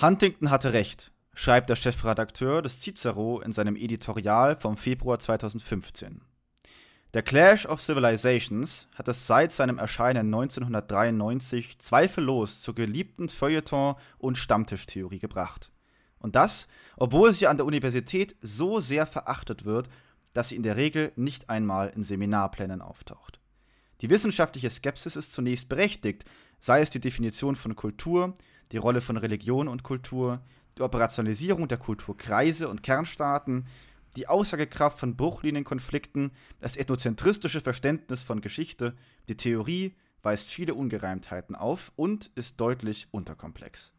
Huntington hatte recht, schreibt der Chefredakteur des Cicero in seinem Editorial vom Februar 2015. Der Clash of Civilizations hat es seit seinem Erscheinen 1993 zweifellos zur geliebten Feuilleton- und Stammtischtheorie gebracht. Und das, obwohl sie an der Universität so sehr verachtet wird, dass sie in der Regel nicht einmal in Seminarplänen auftaucht. Die wissenschaftliche Skepsis ist zunächst berechtigt, sei es die Definition von Kultur, die Rolle von Religion und Kultur, die Operationalisierung der Kulturkreise und Kernstaaten, die Aussagekraft von Bruchlinienkonflikten, das ethnozentristische Verständnis von Geschichte, die Theorie weist viele Ungereimtheiten auf und ist deutlich unterkomplex.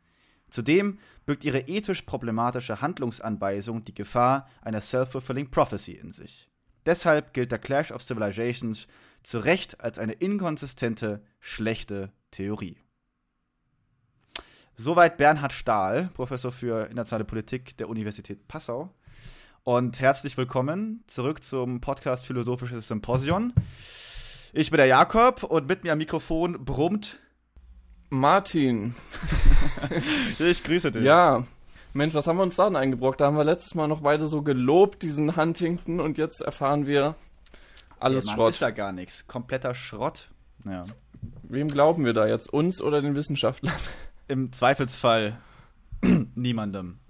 Zudem birgt ihre ethisch problematische Handlungsanweisung die Gefahr einer self-fulfilling prophecy in sich. Deshalb gilt der Clash of Civilizations zu Recht als eine inkonsistente, schlechte Theorie. Soweit Bernhard Stahl, Professor für internationale Politik der Universität Passau. Und herzlich willkommen zurück zum Podcast Philosophisches Symposion. Ich bin der Jakob und mit mir am Mikrofon brummt Martin. ich grüße dich. Ja, Mensch, was haben wir uns da denn eingebrockt? Da haben wir letztes Mal noch beide so gelobt, diesen Huntington, und jetzt erfahren wir alles Der Mann Schrott. ist ja gar nichts. Kompletter Schrott. Ja. Wem glauben wir da jetzt? Uns oder den Wissenschaftlern? Im Zweifelsfall niemandem.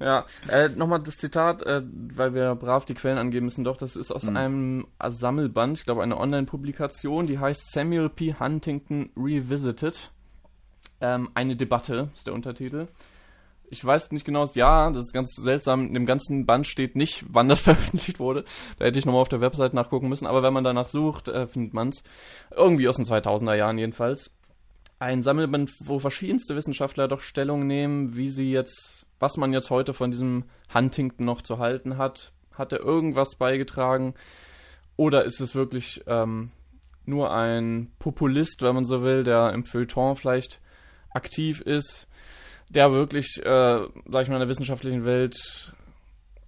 Ja, äh, nochmal das Zitat, äh, weil wir brav die Quellen angeben müssen. Doch, das ist aus Mhm. einem Sammelband, ich glaube eine Online-Publikation, die heißt Samuel P. Huntington Revisited. Ähm, eine Debatte ist der Untertitel. Ich weiß nicht genau das Jahr, das ist ganz seltsam. In dem ganzen Band steht nicht, wann das veröffentlicht wurde. Da hätte ich nochmal auf der Website nachgucken müssen. Aber wenn man danach sucht, äh, findet man es. Irgendwie aus den 2000er Jahren jedenfalls. Ein Sammelband, wo verschiedenste Wissenschaftler doch Stellung nehmen, wie sie jetzt, was man jetzt heute von diesem Huntington noch zu halten hat. Hat er irgendwas beigetragen? Oder ist es wirklich ähm, nur ein Populist, wenn man so will, der im Feuilleton vielleicht aktiv ist, der wirklich, äh, sag ich mal, in der wissenschaftlichen Welt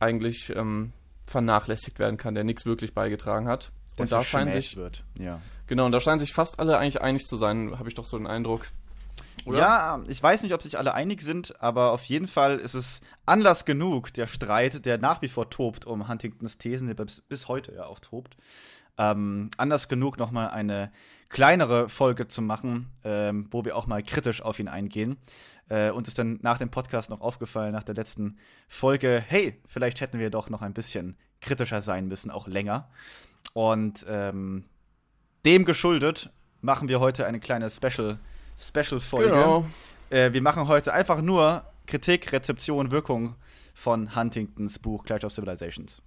eigentlich ähm, vernachlässigt werden kann, der nichts wirklich beigetragen hat. Der und da verschmäht sich, wird. Ja. Genau, und da scheinen sich fast alle eigentlich einig zu sein, habe ich doch so den Eindruck. Oder? Ja, ich weiß nicht, ob sich alle einig sind, aber auf jeden Fall ist es Anlass genug, der Streit, der nach wie vor tobt um Huntingtons Thesen, der bis, bis heute ja auch tobt. Ähm, Anlass genug, nochmal eine kleinere Folge zu machen, ähm, wo wir auch mal kritisch auf ihn eingehen. Äh, uns ist dann nach dem Podcast noch aufgefallen, nach der letzten Folge, hey, vielleicht hätten wir doch noch ein bisschen kritischer sein müssen, auch länger. Und ähm, dem geschuldet machen wir heute eine kleine Special- Special-Folge. Genau. Äh, wir machen heute einfach nur Kritik, Rezeption, Wirkung von Huntingtons Buch Clash of Civilizations.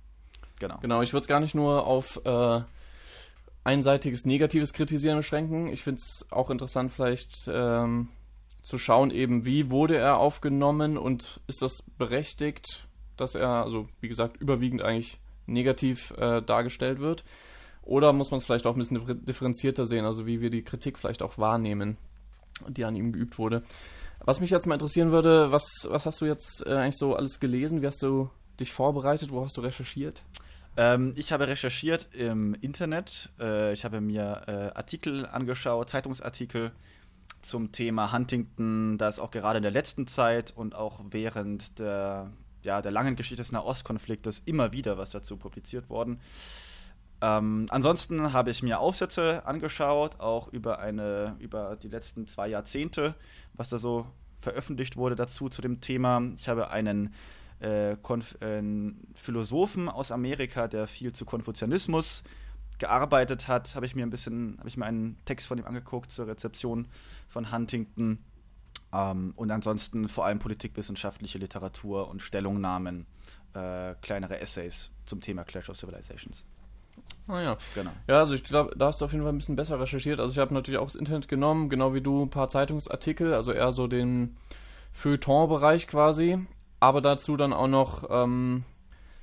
Genau. Genau, ich würde es gar nicht nur auf äh, einseitiges negatives Kritisieren beschränken. Ich finde es auch interessant, vielleicht ähm, zu schauen, eben wie wurde er aufgenommen und ist das berechtigt, dass er, also wie gesagt, überwiegend eigentlich negativ äh, dargestellt wird. Oder muss man es vielleicht auch ein bisschen differ- differenzierter sehen, also wie wir die Kritik vielleicht auch wahrnehmen, die an ihm geübt wurde. Was mich jetzt mal interessieren würde, was, was hast du jetzt äh, eigentlich so alles gelesen? Wie hast du dich vorbereitet? Wo hast du recherchiert? Ähm, ich habe recherchiert im Internet. Äh, ich habe mir äh, Artikel angeschaut, Zeitungsartikel zum Thema Huntington. Da ist auch gerade in der letzten Zeit und auch während der, ja, der langen Geschichte des Nahostkonfliktes immer wieder was dazu publiziert worden. Ähm, ansonsten habe ich mir Aufsätze angeschaut, auch über eine, über die letzten zwei Jahrzehnte, was da so veröffentlicht wurde dazu zu dem Thema. Ich habe einen äh, äh, Philosophen aus Amerika, der viel zu Konfuzianismus gearbeitet hat, habe ich mir ein bisschen, habe ich mir einen Text von ihm angeguckt zur Rezeption von Huntington. Ähm, und ansonsten vor allem politikwissenschaftliche Literatur und Stellungnahmen, äh, kleinere Essays zum Thema Clash of Civilizations. Ah ja. Genau. Ja, also ich glaube, da hast du auf jeden Fall ein bisschen besser recherchiert. Also ich habe natürlich auch das Internet genommen, genau wie du, ein paar Zeitungsartikel, also eher so den Feuilleton-Bereich quasi. Aber dazu dann auch noch, ähm,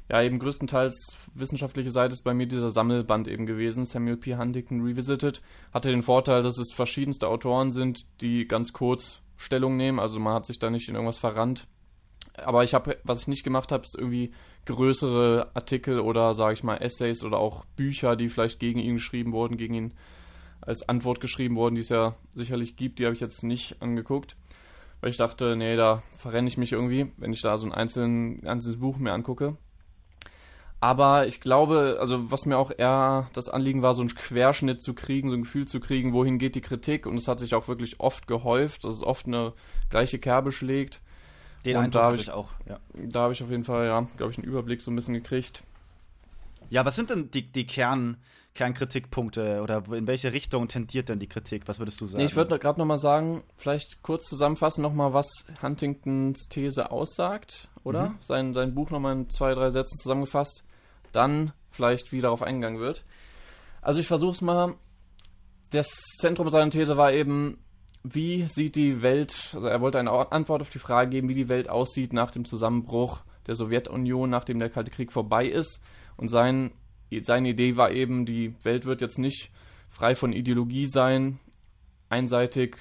ja, eben größtenteils wissenschaftliche Seite ist bei mir dieser Sammelband eben gewesen, Samuel P. Huntington Revisited. Hatte den Vorteil, dass es verschiedenste Autoren sind, die ganz kurz Stellung nehmen. Also man hat sich da nicht in irgendwas verrannt. Aber ich habe, was ich nicht gemacht habe, ist irgendwie größere Artikel oder sage ich mal Essays oder auch Bücher, die vielleicht gegen ihn geschrieben wurden, gegen ihn als Antwort geschrieben wurden, die es ja sicherlich gibt, die habe ich jetzt nicht angeguckt. weil ich dachte, nee, da verrenne ich mich irgendwie, wenn ich da so ein einzelnen, einzelnes Buch mir angucke. Aber ich glaube, also was mir auch eher das Anliegen war, so einen Querschnitt zu kriegen, so ein Gefühl zu kriegen, wohin geht die Kritik. Und es hat sich auch wirklich oft gehäuft, dass es oft eine gleiche Kerbe schlägt. Den Und Eindruck da hab ich auch, ja. Da habe ich auf jeden Fall, ja, glaube ich, einen Überblick so ein bisschen gekriegt. Ja, was sind denn die, die Kern, Kernkritikpunkte oder in welche Richtung tendiert denn die Kritik? Was würdest du sagen? Nee, ich würde gerade nochmal sagen, vielleicht kurz zusammenfassen nochmal, was Huntingtons These aussagt, oder? Mhm. Sein, sein Buch nochmal in zwei, drei Sätzen zusammengefasst. Dann vielleicht, wie darauf eingegangen wird. Also ich versuche es mal. Das Zentrum seiner These war eben, wie sieht die Welt, also er wollte eine Antwort auf die Frage geben, wie die Welt aussieht nach dem Zusammenbruch der Sowjetunion, nachdem der Kalte Krieg vorbei ist. Und sein, seine Idee war eben, die Welt wird jetzt nicht frei von Ideologie sein, einseitig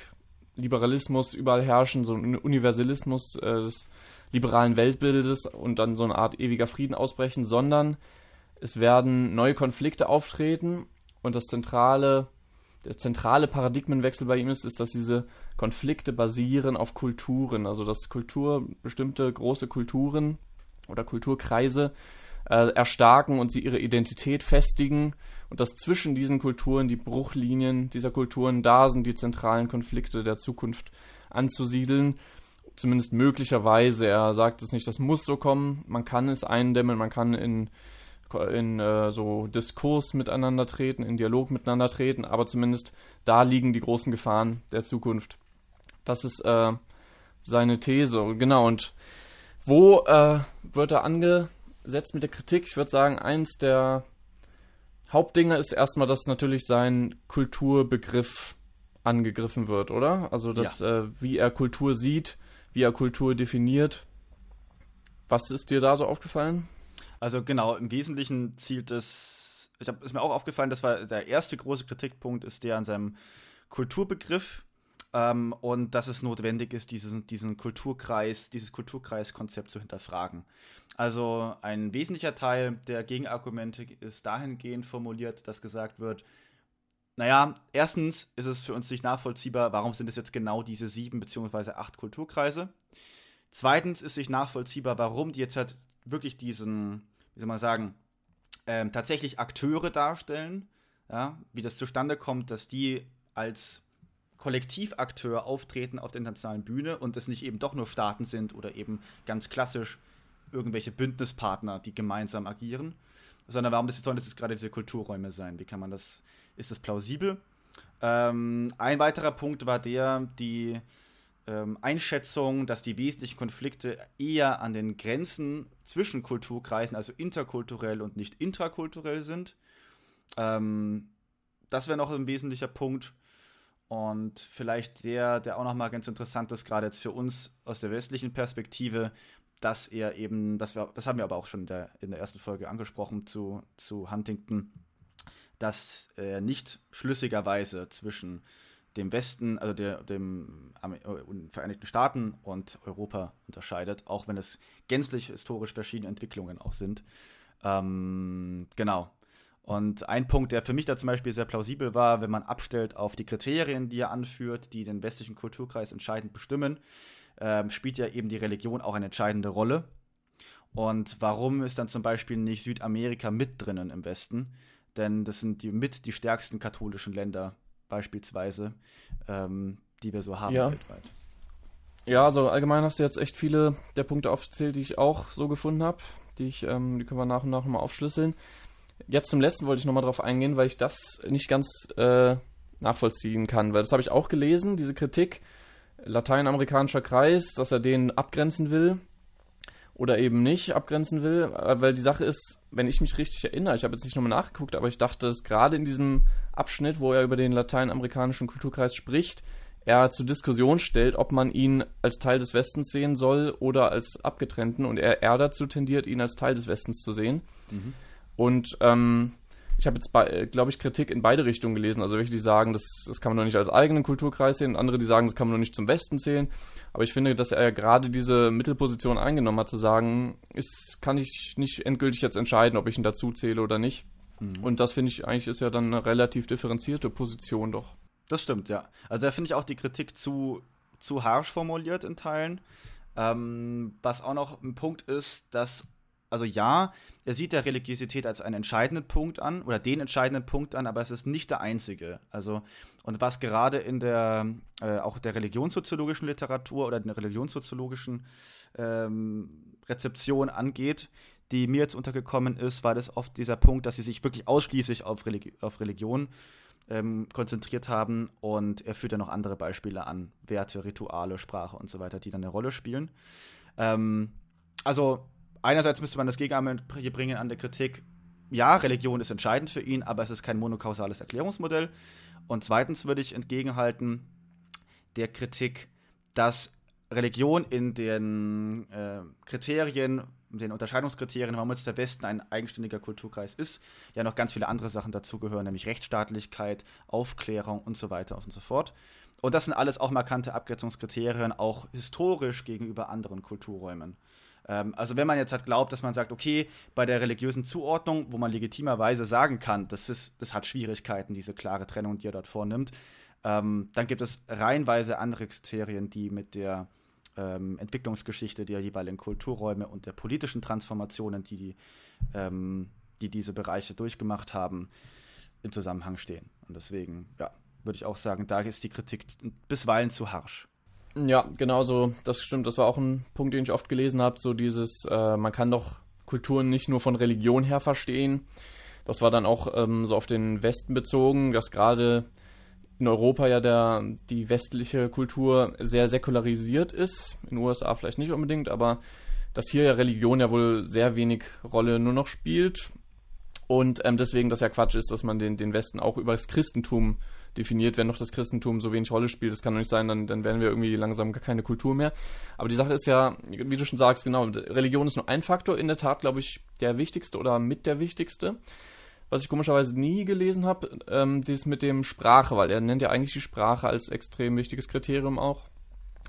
Liberalismus überall herrschen, so ein Universalismus äh, des liberalen Weltbildes und dann so eine Art ewiger Frieden ausbrechen, sondern es werden neue Konflikte auftreten und das zentrale, der zentrale Paradigmenwechsel bei ihm ist, ist, dass diese Konflikte basieren auf Kulturen, also dass Kultur, bestimmte große Kulturen oder Kulturkreise äh, erstarken und sie ihre Identität festigen und dass zwischen diesen Kulturen die Bruchlinien dieser Kulturen da sind, die zentralen Konflikte der Zukunft anzusiedeln. Zumindest möglicherweise. Er sagt es nicht, das muss so kommen. Man kann es eindämmen, man kann in, in äh, so Diskurs miteinander treten, in Dialog miteinander treten, aber zumindest da liegen die großen Gefahren der Zukunft. Das ist äh, seine These. Genau, und wo äh, wird er angesetzt mit der Kritik? Ich würde sagen, eins der Hauptdinge ist erstmal, dass natürlich sein Kulturbegriff angegriffen wird, oder? Also, dass, äh, wie er Kultur sieht, wie er Kultur definiert. Was ist dir da so aufgefallen? Also genau, im Wesentlichen zielt es, ich habe ist mir auch aufgefallen, das war der erste große Kritikpunkt, ist der an seinem Kulturbegriff ähm, und dass es notwendig ist, diesen, diesen Kulturkreis, dieses Kulturkreiskonzept zu hinterfragen. Also ein wesentlicher Teil der Gegenargumente ist dahingehend formuliert, dass gesagt wird, naja, erstens ist es für uns nicht nachvollziehbar, warum sind es jetzt genau diese sieben beziehungsweise acht Kulturkreise. Zweitens ist nicht nachvollziehbar, warum die jetzt halt wirklich diesen, wie soll man sagen, ähm, tatsächlich Akteure darstellen. Ja, wie das zustande kommt, dass die als Kollektivakteur auftreten auf der internationalen Bühne und es nicht eben doch nur Staaten sind oder eben ganz klassisch irgendwelche Bündnispartner, die gemeinsam agieren, sondern warum das jetzt sollen das jetzt gerade diese Kulturräume sein? Wie kann man das, ist das plausibel? Ähm, ein weiterer Punkt war der, die ähm, Einschätzung, dass die wesentlichen Konflikte eher an den Grenzen zwischen Kulturkreisen, also interkulturell und nicht intrakulturell sind. Ähm, das wäre noch ein wesentlicher Punkt. Und vielleicht der, der auch nochmal ganz interessant ist, gerade jetzt für uns aus der westlichen Perspektive, dass er eben, das, wir, das haben wir aber auch schon in der, in der ersten Folge angesprochen zu, zu Huntington, dass er nicht schlüssigerweise zwischen dem Westen, also der, dem äh, Vereinigten Staaten und Europa unterscheidet, auch wenn es gänzlich historisch verschiedene Entwicklungen auch sind. Ähm, genau. Und ein Punkt, der für mich da zum Beispiel sehr plausibel war, wenn man abstellt auf die Kriterien, die er anführt, die den westlichen Kulturkreis entscheidend bestimmen, ähm, spielt ja eben die Religion auch eine entscheidende Rolle. Und warum ist dann zum Beispiel nicht Südamerika mit drinnen im Westen? Denn das sind die mit die stärksten katholischen Länder beispielsweise, ähm, die wir so haben Ja. weltweit. Ja, also allgemein hast du jetzt echt viele der Punkte aufgezählt, die ich auch so gefunden habe. Die, ich, ähm, die können wir nach und nach mal aufschlüsseln. Jetzt zum letzten wollte ich nochmal drauf eingehen, weil ich das nicht ganz äh, nachvollziehen kann. Weil das habe ich auch gelesen, diese Kritik. Lateinamerikanischer Kreis, dass er den abgrenzen will oder eben nicht abgrenzen will. Äh, Weil die Sache ist, wenn ich mich richtig erinnere, ich habe jetzt nicht nochmal nachgeguckt, aber ich dachte, dass gerade in diesem Abschnitt, wo er über den lateinamerikanischen Kulturkreis spricht, er zur Diskussion stellt, ob man ihn als Teil des Westens sehen soll oder als abgetrennten und er, er dazu tendiert, ihn als Teil des Westens zu sehen. Mhm. Und ähm, ich habe jetzt, glaube ich, Kritik in beide Richtungen gelesen. Also welche, die sagen, das, das kann man doch nicht als eigenen Kulturkreis sehen, und andere, die sagen, das kann man doch nicht zum Westen zählen. Aber ich finde, dass er ja gerade diese Mittelposition eingenommen hat, zu sagen, ist, kann ich nicht endgültig jetzt entscheiden, ob ich ihn dazu zähle oder nicht. Mhm. Und das finde ich eigentlich ist ja dann eine relativ differenzierte Position doch. Das stimmt, ja. Also da finde ich auch die Kritik zu zu harsch formuliert in Teilen. Ähm, was auch noch ein Punkt ist, dass, also ja, er sieht der Religiosität als einen entscheidenden Punkt an oder den entscheidenden Punkt an, aber es ist nicht der einzige. Also, und was gerade in der, äh, auch der religionssoziologischen Literatur oder der religionssoziologischen ähm, Rezeption angeht, die mir jetzt untergekommen ist, war das oft dieser Punkt, dass sie sich wirklich ausschließlich auf, Religi auf Religion ähm, konzentriert haben. Und er führt ja noch andere Beispiele an, Werte, Rituale, Sprache und so weiter, die dann eine Rolle spielen. Ähm, also einerseits müsste man das Gegenargument hier bringen an der Kritik, ja, Religion ist entscheidend für ihn, aber es ist kein monokausales Erklärungsmodell. Und zweitens würde ich entgegenhalten der Kritik, dass Religion in den äh, Kriterien den Unterscheidungskriterien, warum jetzt der Westen ein eigenständiger Kulturkreis ist, ja noch ganz viele andere Sachen dazugehören, nämlich Rechtsstaatlichkeit, Aufklärung und so weiter und so fort. Und das sind alles auch markante Abgrenzungskriterien, auch historisch gegenüber anderen Kulturräumen. Ähm, also wenn man jetzt halt glaubt, dass man sagt, okay, bei der religiösen Zuordnung, wo man legitimerweise sagen kann, das, ist, das hat Schwierigkeiten, diese klare Trennung, die er dort vornimmt, ähm, dann gibt es reihenweise andere Kriterien, die mit der ähm, Entwicklungsgeschichte der jeweiligen Kulturräume und der politischen Transformationen, die, die, ähm, die diese Bereiche durchgemacht haben, im Zusammenhang stehen. Und deswegen, ja, würde ich auch sagen, da ist die Kritik bisweilen zu harsch. Ja, genau so, das stimmt. Das war auch ein Punkt, den ich oft gelesen habe. So dieses, äh, man kann doch Kulturen nicht nur von Religion her verstehen. Das war dann auch ähm, so auf den Westen bezogen, dass gerade in Europa ja der, die westliche Kultur sehr säkularisiert ist. In den USA vielleicht nicht unbedingt, aber dass hier ja Religion ja wohl sehr wenig Rolle nur noch spielt. Und ähm, deswegen das ja Quatsch ist, dass man den, den Westen auch über das Christentum definiert, wenn noch das Christentum so wenig Rolle spielt. Das kann doch nicht sein, dann, dann werden wir irgendwie langsam gar keine Kultur mehr. Aber die Sache ist ja, wie du schon sagst, genau, Religion ist nur ein Faktor, in der Tat, glaube ich, der wichtigste oder mit der wichtigste was ich komischerweise nie gelesen habe, ähm, das mit dem Sprache, weil er nennt ja eigentlich die Sprache als extrem wichtiges Kriterium auch.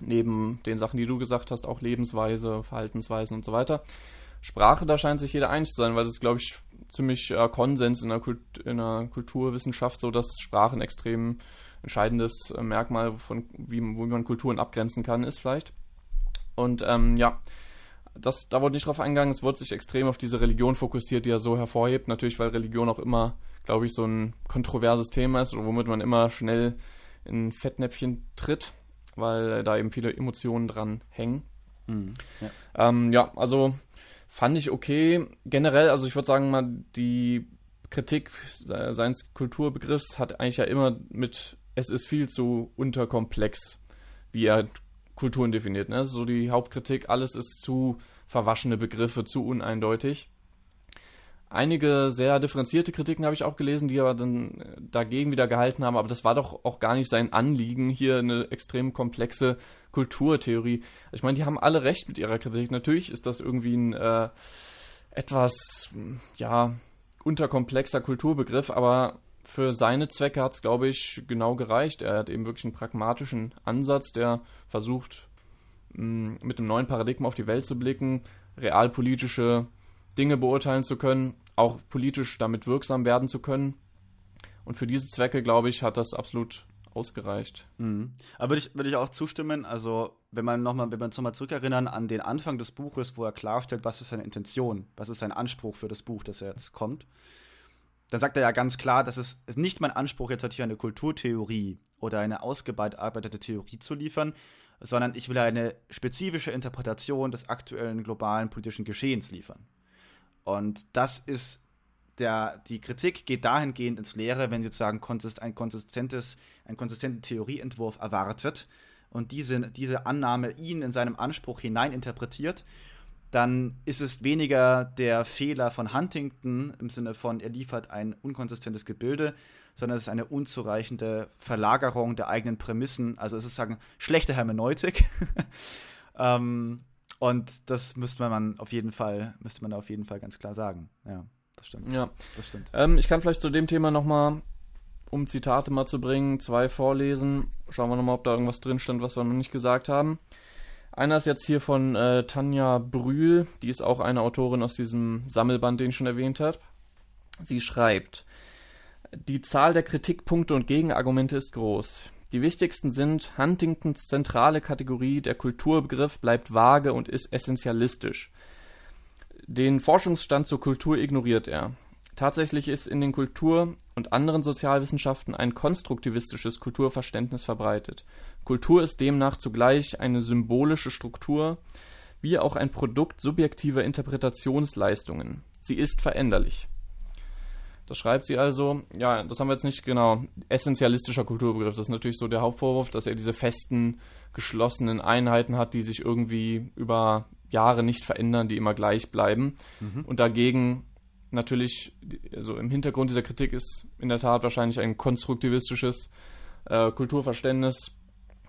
Neben den Sachen, die du gesagt hast, auch Lebensweise, Verhaltensweisen und so weiter. Sprache, da scheint sich jeder einig zu sein, weil es ist, glaube ich, ziemlich äh, Konsens in der, Kult in der Kulturwissenschaft, so dass Sprache ein extrem entscheidendes äh, Merkmal von wie, wie man Kulturen abgrenzen kann, ist vielleicht. Und ähm, ja, das, da wurde nicht drauf eingegangen, es wurde sich extrem auf diese Religion fokussiert, die er so hervorhebt. Natürlich, weil Religion auch immer, glaube ich, so ein kontroverses Thema ist, oder womit man immer schnell in Fettnäpfchen tritt, weil da eben viele Emotionen dran hängen. Mhm, ja. Ähm, ja, also fand ich okay. Generell, also ich würde sagen mal, die Kritik seines Kulturbegriffs hat eigentlich ja immer mit, es ist viel zu unterkomplex, wie er Kulturen definiert. Ne? So die Hauptkritik, alles ist zu verwaschene Begriffe, zu uneindeutig. Einige sehr differenzierte Kritiken habe ich auch gelesen, die aber dann äh, dagegen wieder gehalten haben. Aber das war doch auch gar nicht sein Anliegen, hier eine extrem komplexe Kulturtheorie. Ich meine, die haben alle recht mit ihrer Kritik. Natürlich ist das irgendwie ein äh, etwas, ja, unterkomplexer Kulturbegriff, aber für seine Zwecke hat es, glaube ich, genau gereicht. Er hat eben wirklich einen pragmatischen Ansatz, der versucht, mm, mit einem neuen Paradigma auf die Welt zu blicken, realpolitische Dinge beurteilen zu können, auch politisch damit wirksam werden zu können. Und für diese Zwecke, glaube ich, hat das absolut ausgereicht. Mhm. Aber würde ich, würd ich auch zustimmen, also wenn man nochmal, wenn wir nochmal zurückerinnern an den Anfang des Buches, wo er klarstellt, was ist seine Intention, was ist sein Anspruch für das Buch, das er jetzt kommt, dann sagt er ja ganz klar, dass es ist nicht mein Anspruch, jetzt hier eine Kulturtheorie oder eine ausgearbeitete Theorie zu liefern, sondern ich will eine spezifische Interpretation des aktuellen globalen politischen Geschehens liefern. Und das ist der, die Kritik geht dahingehend ins Leere, wenn sozusagen ein konsistentes, ein konsistenten Theorieentwurf erwartet und diese, diese Annahme ihn in seinem Anspruch hineininterpretiert dann ist es weniger der Fehler von Huntington im Sinne von, er liefert ein unkonsistentes Gebilde, sondern es ist eine unzureichende Verlagerung der eigenen Prämissen. Also es ist sagen schlechte Hermeneutik. ähm, und das müsste man auf jeden Fall, müsste man auf jeden Fall ganz klar sagen. Ja, das stimmt. Ja, das stimmt. Ähm, ich kann vielleicht zu dem Thema nochmal, um Zitate mal zu bringen, zwei vorlesen. Schauen wir nochmal, ob da irgendwas drin stand, was wir noch nicht gesagt haben. Einer ist jetzt hier von äh, Tanja Brühl, die ist auch eine Autorin aus diesem Sammelband, den ich schon erwähnt habe. Sie schreibt, die Zahl der Kritikpunkte und Gegenargumente ist groß. Die wichtigsten sind, Huntingtons zentrale Kategorie, der Kulturbegriff bleibt vage und ist essentialistisch. Den Forschungsstand zur Kultur ignoriert er. Tatsächlich ist in den Kultur- und anderen Sozialwissenschaften ein konstruktivistisches Kulturverständnis verbreitet. Kultur ist demnach zugleich eine symbolische Struktur, wie auch ein Produkt subjektiver Interpretationsleistungen. Sie ist veränderlich. Das schreibt sie also, ja, das haben wir jetzt nicht genau. Essentialistischer Kulturbegriff, das ist natürlich so der Hauptvorwurf, dass er diese festen, geschlossenen Einheiten hat, die sich irgendwie über Jahre nicht verändern, die immer gleich bleiben. Mhm. Und dagegen natürlich, also im Hintergrund dieser Kritik ist in der Tat wahrscheinlich ein konstruktivistisches äh, Kulturverständnis,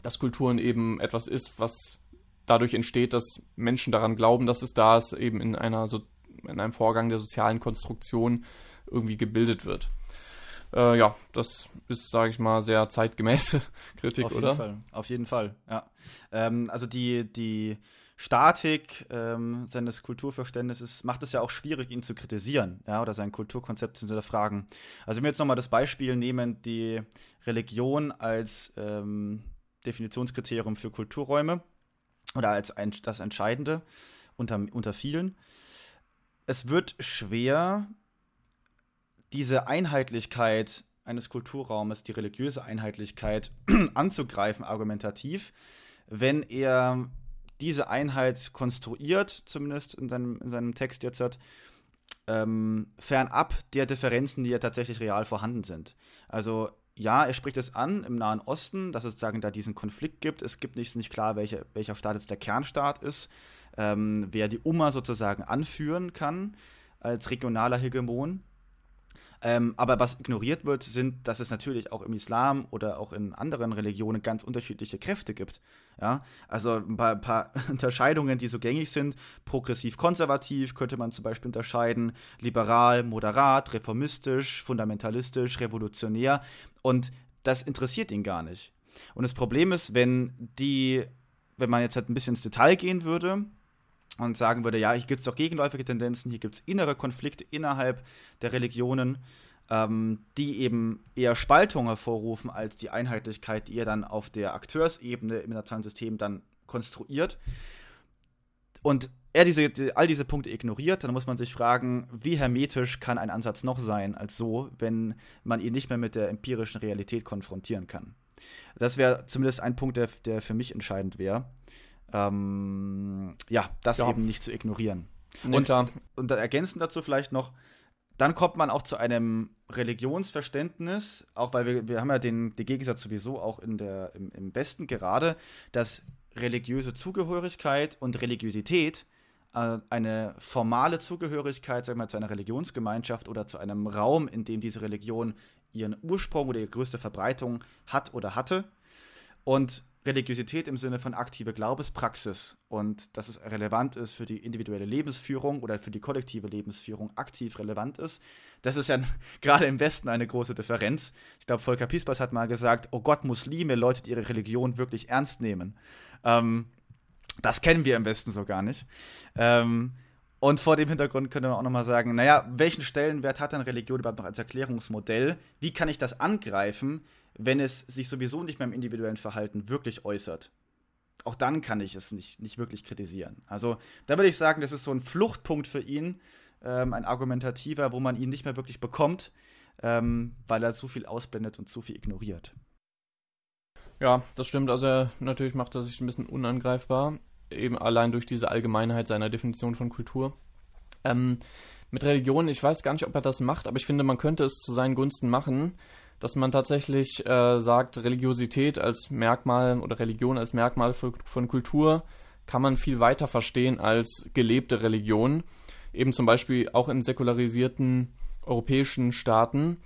dass Kulturen eben etwas ist, was dadurch entsteht, dass Menschen daran glauben, dass es da ist, eben in einer so in einem Vorgang der sozialen Konstruktion irgendwie gebildet wird. Äh, ja, das ist, sage ich mal, sehr zeitgemäße Kritik, Auf oder? Auf jeden Fall, auf jeden Fall, ja. Ähm, also die, die Statik ähm, seines Kulturverständnisses macht es ja auch schwierig, ihn zu kritisieren, ja, oder sein Kulturkonzept zu hinterfragen. Also wenn wir jetzt nochmal das Beispiel nehmen, die Religion als ähm, Definitionskriterium für Kulturräume oder als ein, das Entscheidende unter, unter vielen. Es wird schwer, diese Einheitlichkeit eines Kulturraumes, die religiöse Einheitlichkeit anzugreifen, argumentativ, wenn er diese Einheit konstruiert, zumindest in seinem, in seinem Text jetzt hat, ähm, fernab der Differenzen, die ja tatsächlich real vorhanden sind. Also ja, er spricht es an im Nahen Osten, dass es sozusagen da diesen Konflikt gibt. Es gibt nicht, nicht klar, welche, welcher Staat jetzt der Kernstaat ist, ähm, wer die Umma sozusagen anführen kann als regionaler Hegemon. Ähm, aber was ignoriert wird, sind, dass es natürlich auch im Islam oder auch in anderen Religionen ganz unterschiedliche Kräfte gibt. Ja, also ein paar, ein paar Unterscheidungen, die so gängig sind. Progressiv-konservativ könnte man zum Beispiel unterscheiden, liberal, moderat, reformistisch, fundamentalistisch, revolutionär. Und das interessiert ihn gar nicht. Und das Problem ist, wenn die, wenn man jetzt halt ein bisschen ins Detail gehen würde, und sagen würde, ja, hier gibt es doch gegenläufige Tendenzen, hier gibt es innere Konflikte innerhalb der Religionen, ähm, die eben eher Spaltung hervorrufen als die Einheitlichkeit, die ihr dann auf der Akteursebene im nationalen System dann konstruiert. Und er diese, die, all diese Punkte ignoriert, dann muss man sich fragen, wie hermetisch kann ein Ansatz noch sein als so, wenn man ihn nicht mehr mit der empirischen Realität konfrontieren kann. Das wäre zumindest ein Punkt, der, der für mich entscheidend wäre ähm, ja, das ja. eben nicht zu ignorieren. Nee, und, klar. und ergänzend dazu vielleicht noch, dann kommt man auch zu einem Religionsverständnis, auch weil wir, wir haben ja den, den Gegensatz sowieso auch in der, im, im Westen gerade, dass religiöse Zugehörigkeit und Religiosität äh, eine formale Zugehörigkeit, sagen wir mal, zu einer Religionsgemeinschaft oder zu einem Raum, in dem diese Religion ihren Ursprung oder ihre größte Verbreitung hat oder hatte. Und Religiosität im Sinne von aktive Glaubenspraxis und dass es relevant ist für die individuelle Lebensführung oder für die kollektive Lebensführung aktiv relevant ist. Das ist ja gerade im Westen eine große Differenz. Ich glaube, Volker Pispers hat mal gesagt, oh Gott, Muslime, Leute, die ihre Religion wirklich ernst nehmen. Ähm, das kennen wir im Westen so gar nicht. Ähm, und vor dem Hintergrund können wir auch nochmal sagen, naja, welchen Stellenwert hat dann Religion überhaupt noch als Erklärungsmodell? Wie kann ich das angreifen, wenn es sich sowieso nicht mehr im individuellen Verhalten wirklich äußert. Auch dann kann ich es nicht, nicht wirklich kritisieren. Also da würde ich sagen, das ist so ein Fluchtpunkt für ihn, ähm, ein argumentativer, wo man ihn nicht mehr wirklich bekommt, ähm, weil er zu viel ausblendet und zu viel ignoriert. Ja, das stimmt. Also er, natürlich macht er sich ein bisschen unangreifbar, eben allein durch diese Allgemeinheit seiner Definition von Kultur. Ähm, mit Religion, ich weiß gar nicht, ob er das macht, aber ich finde, man könnte es zu seinen Gunsten machen, dass man tatsächlich äh, sagt, Religiosität als Merkmal oder Religion als Merkmal für, von Kultur kann man viel weiter verstehen als gelebte Religion. Eben zum Beispiel auch in säkularisierten europäischen Staaten,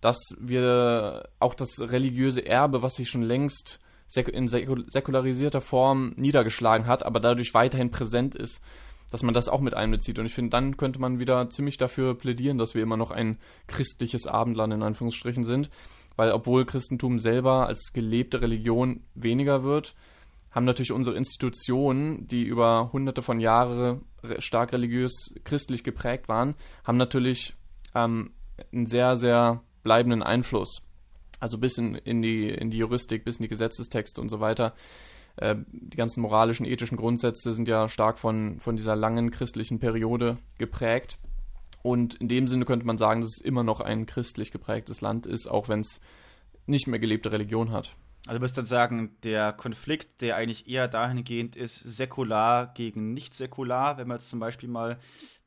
dass wir auch das religiöse Erbe, was sich schon längst in säkularisierter Form niedergeschlagen hat, aber dadurch weiterhin präsent ist, dass man das auch mit einbezieht. Und ich finde, dann könnte man wieder ziemlich dafür plädieren, dass wir immer noch ein christliches Abendland in Anführungsstrichen sind. Weil obwohl Christentum selber als gelebte Religion weniger wird, haben natürlich unsere Institutionen, die über hunderte von Jahren stark religiös christlich geprägt waren, haben natürlich ähm, einen sehr, sehr bleibenden Einfluss. Also bis in, in, die, in die Juristik, bis in die Gesetzestexte und so weiter. Äh, die ganzen moralischen, ethischen Grundsätze sind ja stark von, von dieser langen christlichen Periode geprägt. Und in dem Sinne könnte man sagen, dass es immer noch ein christlich geprägtes Land ist, auch wenn es nicht mehr gelebte Religion hat. Also du müsstest dann sagen, der Konflikt, der eigentlich eher dahingehend ist, säkular gegen nicht säkular, wenn man jetzt zum Beispiel mal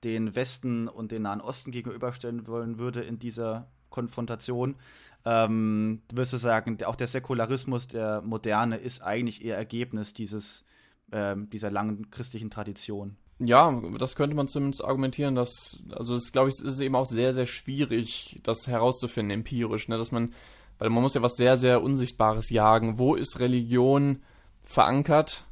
den Westen und den Nahen Osten gegenüberstellen wollen würde in dieser Konfrontation, ähm, würdest du sagen, auch der Säkularismus der Moderne ist eigentlich eher Ergebnis dieses, ähm, dieser langen christlichen Tradition. Ja, das könnte man zumindest argumentieren, dass, also es glaube ich, ist eben auch sehr, sehr schwierig, das herauszufinden, empirisch, ne, dass man, weil man muss ja was sehr, sehr Unsichtbares jagen. Wo ist Religion verankert?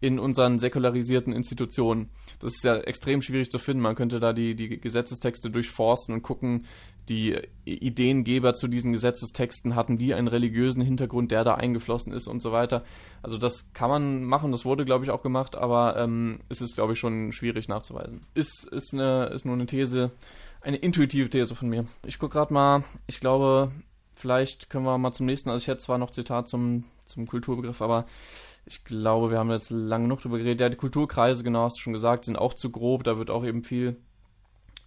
In unseren säkularisierten Institutionen. Das ist ja extrem schwierig zu finden. Man könnte da die, die Gesetzestexte durchforsten und gucken, die Ideengeber zu diesen Gesetzestexten hatten die einen religiösen Hintergrund, der da eingeflossen ist und so weiter. Also das kann man machen, das wurde, glaube ich, auch gemacht, aber ähm, es ist, glaube ich, schon schwierig nachzuweisen. Ist, ist, eine, ist nur eine These, eine intuitive These von mir. Ich gucke gerade mal, ich glaube, vielleicht können wir mal zum nächsten, also ich hätte zwar noch Zitat zum, zum Kulturbegriff, aber ich glaube, wir haben jetzt lange genug drüber geredet. Ja, die Kulturkreise, genau, hast du schon gesagt, sind auch zu grob. Da wird auch eben viel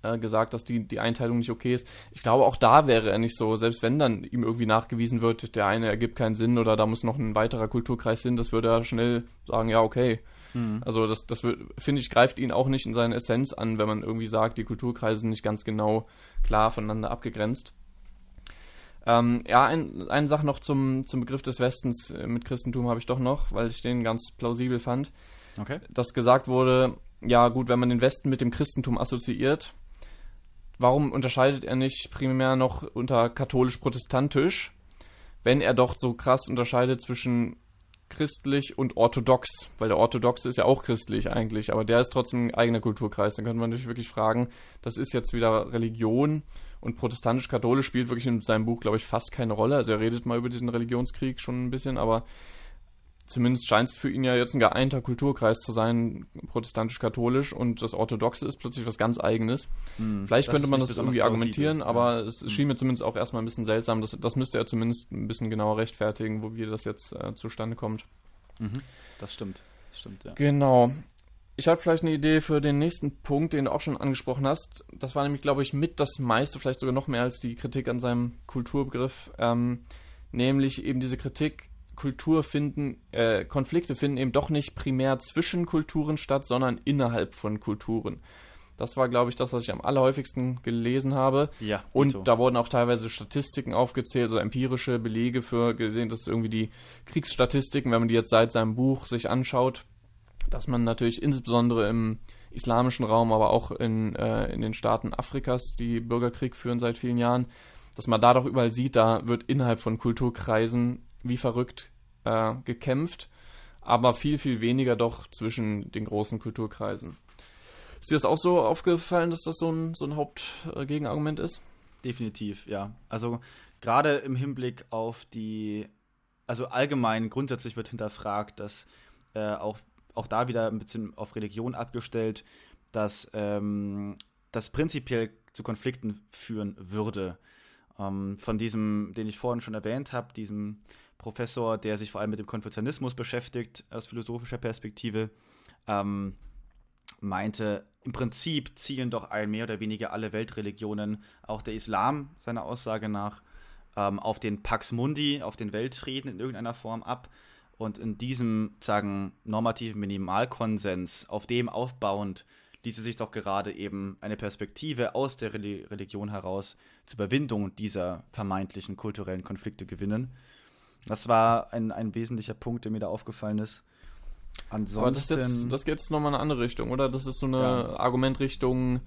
äh, gesagt, dass die, die Einteilung nicht okay ist. Ich glaube, auch da wäre er nicht so, selbst wenn dann ihm irgendwie nachgewiesen wird, der eine ergibt keinen Sinn oder da muss noch ein weiterer Kulturkreis hin, das würde er schnell sagen, ja, okay. Mhm. Also das, das finde ich, greift ihn auch nicht in seine Essenz an, wenn man irgendwie sagt, die Kulturkreise sind nicht ganz genau klar voneinander abgegrenzt. Ähm, ja, ein, eine Sache noch zum, zum Begriff des Westens äh, mit Christentum habe ich doch noch, weil ich den ganz plausibel fand. Okay. Dass gesagt wurde, ja gut, wenn man den Westen mit dem Christentum assoziiert, warum unterscheidet er nicht primär noch unter katholisch-protestantisch, wenn er doch so krass unterscheidet zwischen christlich und orthodox, weil der orthodox ist ja auch christlich eigentlich, aber der ist trotzdem ein eigener Kulturkreis. Dann könnte man natürlich wirklich fragen, das ist jetzt wieder Religion und protestantisch-katholisch spielt wirklich in seinem Buch, glaube ich, fast keine Rolle. Also er redet mal über diesen Religionskrieg schon ein bisschen, aber zumindest scheint es für ihn ja jetzt ein geeinter Kulturkreis zu sein, protestantisch-katholisch und das Orthodoxe ist plötzlich was ganz Eigenes. Hm, Vielleicht könnte man das irgendwie argumentieren, aber ja. es hm. schien mir zumindest auch erstmal ein bisschen seltsam. Das, das müsste er zumindest ein bisschen genauer rechtfertigen, wo wie das jetzt äh, zustande kommt. Mhm. Das stimmt. Das stimmt, ja. Genau. Ich habe vielleicht eine Idee für den nächsten Punkt, den du auch schon angesprochen hast. Das war nämlich, glaube ich, mit das meiste, vielleicht sogar noch mehr als die Kritik an seinem Kulturbegriff. Ähm, nämlich eben diese Kritik, Kultur finden, äh, Konflikte finden eben doch nicht primär zwischen Kulturen statt, sondern innerhalb von Kulturen. Das war, glaube ich, das, was ich am allerhäufigsten gelesen habe. Ja. Und da wurden auch teilweise Statistiken aufgezählt, so empirische Belege für gesehen, dass irgendwie die Kriegsstatistiken, wenn man die jetzt seit seinem Buch sich anschaut, dass man natürlich insbesondere im islamischen Raum, aber auch in, äh, in den Staaten Afrikas, die Bürgerkrieg führen seit vielen Jahren, dass man da doch überall sieht, da wird innerhalb von Kulturkreisen wie verrückt äh, gekämpft, aber viel, viel weniger doch zwischen den großen Kulturkreisen. Ist dir das auch so aufgefallen, dass das so ein, so ein Hauptgegenargument ist? Definitiv, ja. Also gerade im Hinblick auf die, also allgemein grundsätzlich wird hinterfragt, dass äh, auch, auch da wieder ein bisschen auf Religion abgestellt, dass ähm, das prinzipiell zu Konflikten führen würde. Ähm, von diesem, den ich vorhin schon erwähnt habe, diesem Professor, der sich vor allem mit dem Konfuzianismus beschäftigt, aus philosophischer Perspektive, ähm, meinte, im Prinzip zielen doch ein mehr oder weniger alle Weltreligionen, auch der Islam seiner Aussage nach, ähm, auf den Pax Mundi, auf den Weltfrieden in irgendeiner Form ab. Und in diesem, sagen, normativen Minimalkonsens, auf dem aufbauend, ließe sich doch gerade eben eine Perspektive aus der Religion heraus zur Überwindung dieser vermeintlichen kulturellen Konflikte gewinnen. Das war ein, ein wesentlicher Punkt, der mir da aufgefallen ist. Ansonsten. Aber das, jetzt, das geht jetzt nochmal in eine andere Richtung, oder? Das ist so eine ja. Argumentrichtung,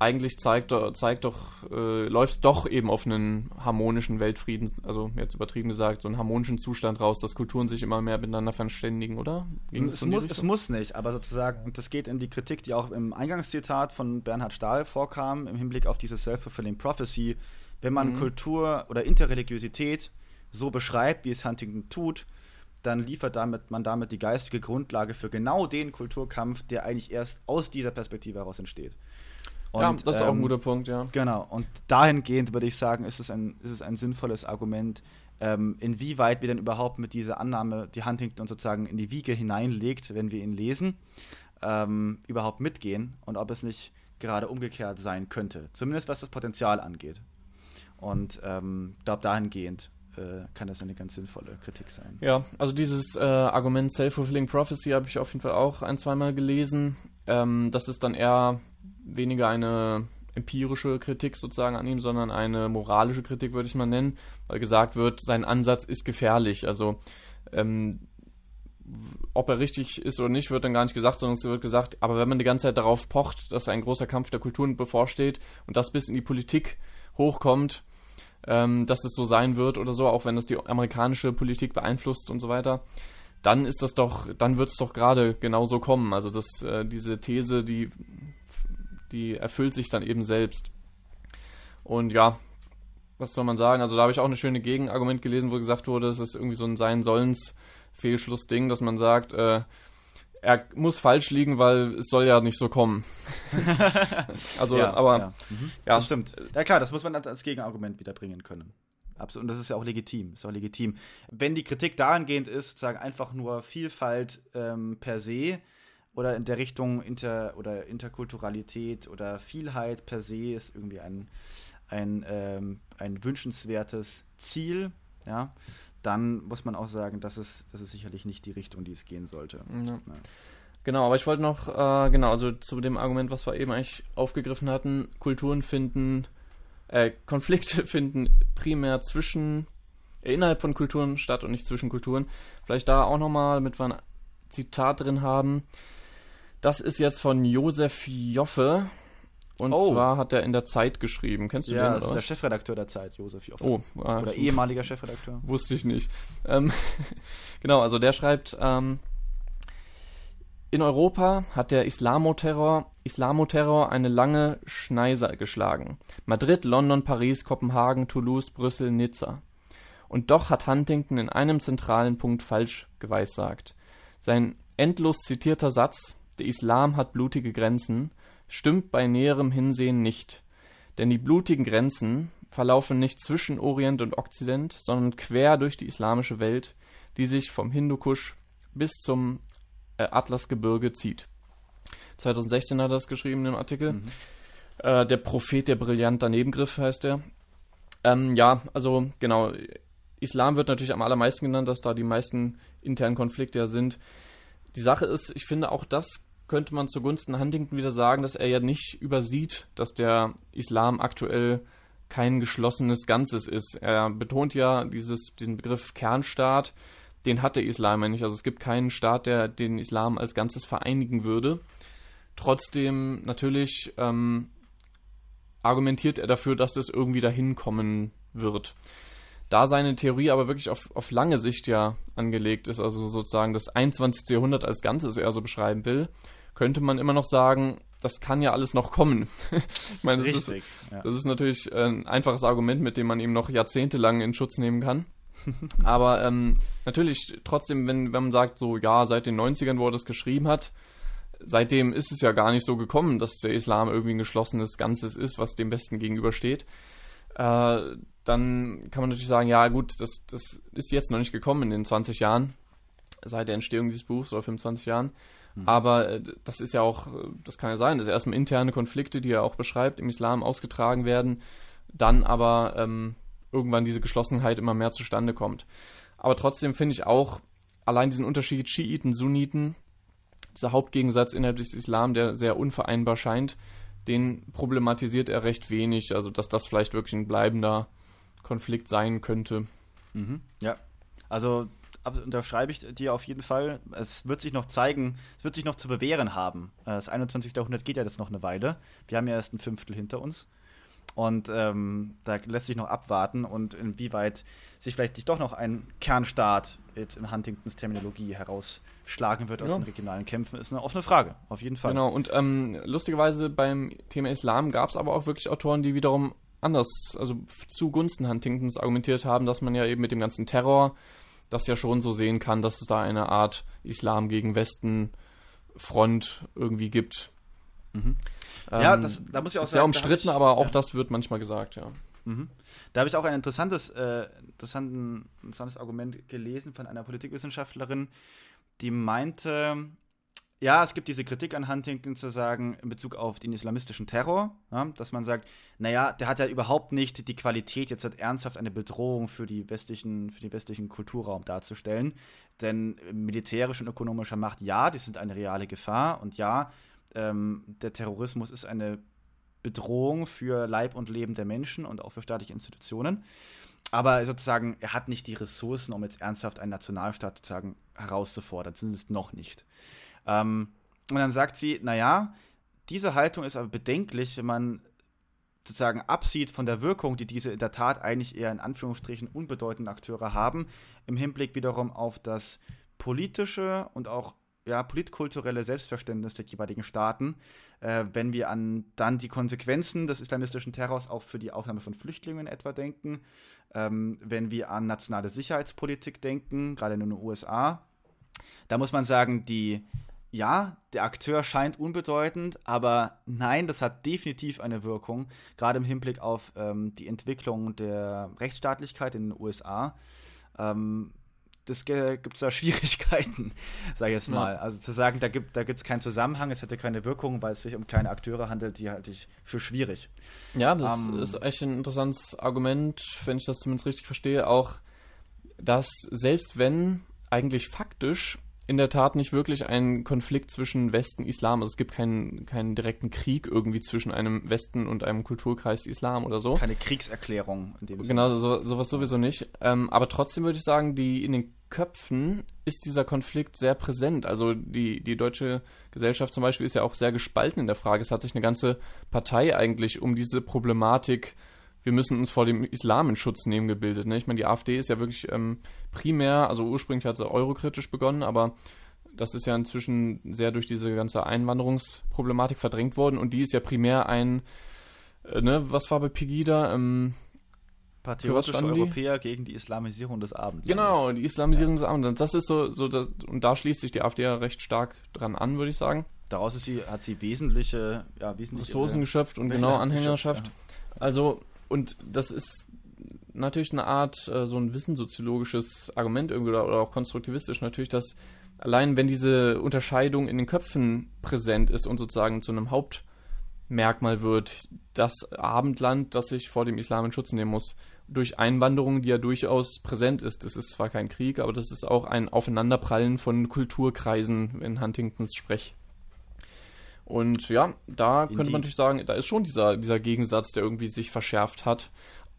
eigentlich zeigt, zeigt doch, äh, läuft doch eben auf einen harmonischen Weltfrieden, also jetzt übertrieben gesagt, so einen harmonischen Zustand raus, dass Kulturen sich immer mehr miteinander verständigen, oder? es, muss, es muss nicht, aber sozusagen, das geht in die Kritik, die auch im Eingangszitat von Bernhard Stahl vorkam, im Hinblick auf diese Self-Fulfilling Prophecy. Wenn man mhm. Kultur oder Interreligiosität so beschreibt, wie es Huntington tut, dann liefert damit, man damit die geistige Grundlage für genau den Kulturkampf, der eigentlich erst aus dieser Perspektive heraus entsteht. Und, ja, das ist ähm, auch ein ähm, guter Punkt, ja. Genau, und dahingehend würde ich sagen, ist es ein, ist es ein sinnvolles Argument, ähm, inwieweit wir denn überhaupt mit dieser Annahme, die Huntington sozusagen in die Wiege hineinlegt, wenn wir ihn lesen, ähm, überhaupt mitgehen und ob es nicht gerade umgekehrt sein könnte. Zumindest was das Potenzial angeht. Und ähm, glaube, dahingehend äh, kann das eine ganz sinnvolle Kritik sein. Ja, also dieses äh, Argument Self-Fulfilling Prophecy habe ich auf jeden Fall auch ein, zweimal gelesen. Ähm, das ist dann eher weniger eine empirische Kritik sozusagen an ihm, sondern eine moralische Kritik, würde ich mal nennen, weil gesagt wird, sein Ansatz ist gefährlich. Also ähm, ob er richtig ist oder nicht, wird dann gar nicht gesagt, sondern es wird gesagt, aber wenn man die ganze Zeit darauf pocht, dass ein großer Kampf der Kulturen bevorsteht und das bis in die Politik hochkommt, ähm, dass es so sein wird oder so, auch wenn das die amerikanische Politik beeinflusst und so weiter, dann ist das doch, dann wird es doch gerade genauso kommen. Also dass äh, diese These, die die erfüllt sich dann eben selbst. Und ja, was soll man sagen? Also da habe ich auch eine schöne Gegenargument gelesen, wo gesagt wurde, es ist irgendwie so ein Sein-Sollens-Fehlschluss-Ding, dass man sagt, äh, er muss falsch liegen, weil es soll ja nicht so kommen. also, ja, aber ja. Mhm. ja. Das stimmt. Ja klar, das muss man als Gegenargument wiederbringen können. Und das ist ja auch legitim. Ist auch legitim. Wenn die Kritik dahingehend ist, sozusagen einfach nur Vielfalt ähm, per se, oder in der Richtung Inter- oder Interkulturalität oder Vielheit per se ist irgendwie ein, ein, ähm, ein wünschenswertes Ziel, ja, dann muss man auch sagen, das ist, das ist sicherlich nicht die Richtung, die es gehen sollte. Ja. Ja. Genau, aber ich wollte noch, äh, genau, also zu dem Argument, was wir eben eigentlich aufgegriffen hatten, Kulturen finden, äh, Konflikte finden primär zwischen, äh, innerhalb von Kulturen statt und nicht zwischen Kulturen. Vielleicht da auch nochmal, damit wir ein Zitat drin haben. Das ist jetzt von Josef Joffe. Und oh. zwar hat er in der Zeit geschrieben. Kennst du ja, den? Ja, das ist der Chefredakteur der Zeit, Josef Joffe. Oh, ah, oder ehemaliger Chefredakteur. Wusste ich nicht. Ähm, genau, also der schreibt, ähm, in Europa hat der Islamoterror, Islamoterror eine lange Schneise geschlagen. Madrid, London, Paris, Kopenhagen, Toulouse, Brüssel, Nizza. Und doch hat Huntington in einem zentralen Punkt falsch geweissagt. Sein endlos zitierter Satz, der Islam hat blutige Grenzen, stimmt bei näherem Hinsehen nicht. Denn die blutigen Grenzen verlaufen nicht zwischen Orient und Okzident, sondern quer durch die islamische Welt, die sich vom Hindukusch bis zum äh, Atlasgebirge zieht. 2016 hat er das geschrieben im Artikel. Mhm. Äh, der Prophet, der brillant Danebengriff heißt er. Ähm, ja, also genau. Islam wird natürlich am allermeisten genannt, dass da die meisten internen Konflikte ja sind. Die Sache ist, ich finde auch das könnte man zugunsten Huntington wieder sagen, dass er ja nicht übersieht, dass der Islam aktuell kein geschlossenes Ganzes ist. Er betont ja dieses, diesen Begriff Kernstaat, den hat der Islam ja nicht. Also es gibt keinen Staat, der den Islam als Ganzes vereinigen würde. Trotzdem natürlich ähm, argumentiert er dafür, dass es irgendwie dahin kommen wird. Da seine Theorie aber wirklich auf, auf lange Sicht ja angelegt ist, also sozusagen das 21. Jahrhundert als Ganzes eher so beschreiben will, könnte man immer noch sagen, das kann ja alles noch kommen. ich meine, das, Richtig, ist, ja. das ist natürlich ein einfaches Argument, mit dem man ihm noch jahrzehntelang in Schutz nehmen kann. Aber ähm, natürlich trotzdem, wenn, wenn man sagt, so ja, seit den 90ern, wo er das geschrieben hat, seitdem ist es ja gar nicht so gekommen, dass der Islam irgendwie ein geschlossenes Ganzes ist, was dem Besten gegenübersteht. Äh, dann kann man natürlich sagen, ja gut, das, das ist jetzt noch nicht gekommen in den 20 Jahren, seit der Entstehung dieses Buchs oder 25 Jahren. Mhm. Aber äh, das ist ja auch, äh, das kann ja sein, dass erstmal interne Konflikte, die er auch beschreibt, im Islam ausgetragen werden, dann aber ähm, irgendwann diese Geschlossenheit immer mehr zustande kommt. Aber trotzdem finde ich auch allein diesen Unterschied Schiiten, Sunniten, dieser Hauptgegensatz innerhalb des Islam, der sehr unvereinbar scheint, den problematisiert er recht wenig. Also, dass das vielleicht wirklich ein bleibender Konflikt sein könnte. Mhm. Ja, also unterschreibe ich dir auf jeden Fall. Es wird sich noch zeigen, es wird sich noch zu bewähren haben. Äh, das 21. Jahrhundert geht ja jetzt noch eine Weile. Wir haben ja erst ein Fünftel hinter uns. Und ähm, da lässt sich noch abwarten und inwieweit sich vielleicht nicht doch noch ein Kernstaat in Huntingtons Terminologie herausschlagen wird aus ja. den regionalen Kämpfen, ist eine offene Frage, auf jeden Fall. Genau, und ähm, lustigerweise beim Thema Islam gab es aber auch wirklich Autoren, die wiederum anders, also zugunsten Huntingtons argumentiert haben, dass man ja eben mit dem ganzen Terror das ja schon so sehen kann, dass es da eine Art Islam gegen Westen Front irgendwie gibt. Mhm. Ähm, ja, das, da muss ich auch ist sagen. Sehr umstritten, ich, aber auch ja. das wird manchmal gesagt, ja. Mhm. Da habe ich auch ein interessantes, äh, interessantes Argument gelesen von einer Politikwissenschaftlerin, die meinte, ja, es gibt diese Kritik an Huntington zu sagen, in Bezug auf den islamistischen Terror, ja, dass man sagt, naja, der hat ja überhaupt nicht die Qualität, jetzt halt ernsthaft eine Bedrohung für, die westlichen, für den westlichen Kulturraum darzustellen. Denn militärische und ökonomischer Macht, ja, die sind eine reale Gefahr und ja, ähm, der Terrorismus ist eine Bedrohung für Leib und Leben der Menschen und auch für staatliche Institutionen. Aber sozusagen, er hat nicht die Ressourcen, um jetzt ernsthaft einen Nationalstaat sozusagen herauszufordern, zumindest noch nicht. Ähm, und dann sagt sie, naja, diese Haltung ist aber bedenklich, wenn man sozusagen absieht von der Wirkung, die diese in der Tat eigentlich eher in Anführungsstrichen unbedeutende Akteure haben, im Hinblick wiederum auf das politische und auch ja, politkulturelle Selbstverständnis der jeweiligen Staaten, äh, wenn wir an dann die Konsequenzen des islamistischen Terrors auch für die Aufnahme von Flüchtlingen etwa denken, ähm, wenn wir an nationale Sicherheitspolitik denken, gerade in den USA. Da muss man sagen, die ja, der Akteur scheint unbedeutend, aber nein, das hat definitiv eine Wirkung, gerade im Hinblick auf ähm, die Entwicklung der Rechtsstaatlichkeit in den USA. Ähm, das gibt es da Schwierigkeiten, sage ich jetzt mal. Ja. Also zu sagen, da gibt es da keinen Zusammenhang, es hätte keine Wirkung, weil es sich um kleine Akteure handelt, die halte ich für schwierig. Ja, das ähm, ist echt ein interessantes Argument, wenn ich das zumindest richtig verstehe, auch, dass selbst wenn eigentlich faktisch in der Tat nicht wirklich ein Konflikt zwischen Westen und Islam. Also es gibt keinen, keinen direkten Krieg irgendwie zwischen einem Westen und einem Kulturkreis Islam oder so. Keine Kriegserklärung in dem Sinne. Genau, so, sowas sowieso nicht. Ähm, aber trotzdem würde ich sagen, die in den Köpfen ist dieser Konflikt sehr präsent. Also die, die deutsche Gesellschaft zum Beispiel ist ja auch sehr gespalten in der Frage. Es hat sich eine ganze Partei eigentlich um diese Problematik wir müssen uns vor dem Islam in Schutz nehmen gebildet. Ne? Ich meine, die AfD ist ja wirklich ähm, primär, also ursprünglich hat sie eurokritisch begonnen, aber das ist ja inzwischen sehr durch diese ganze Einwanderungsproblematik verdrängt worden und die ist ja primär ein, äh, ne, was war bei Pegida? Ähm, Patriotische Europäer gegen die Islamisierung des Abendlandes. Genau, die Islamisierung ja. des Abendlandes. Das ist so, so das, und da schließt sich die AfD ja recht stark dran an, würde ich sagen. Daraus sie, hat sie wesentliche, ja, wesentliche Ressourcen geschöpft und genau Anhängerschaft. Ja. Also und das ist natürlich eine Art, äh, so ein wissenssoziologisches Argument irgendwie oder, oder auch konstruktivistisch natürlich, dass allein wenn diese Unterscheidung in den Köpfen präsent ist und sozusagen zu einem Hauptmerkmal wird, das Abendland, das sich vor dem Islam in Schutz nehmen muss, durch Einwanderung, die ja durchaus präsent ist. Das ist zwar kein Krieg, aber das ist auch ein Aufeinanderprallen von Kulturkreisen in Huntingtons Sprech. Und ja, da Indeed. könnte man natürlich sagen, da ist schon dieser, dieser Gegensatz, der irgendwie sich verschärft hat,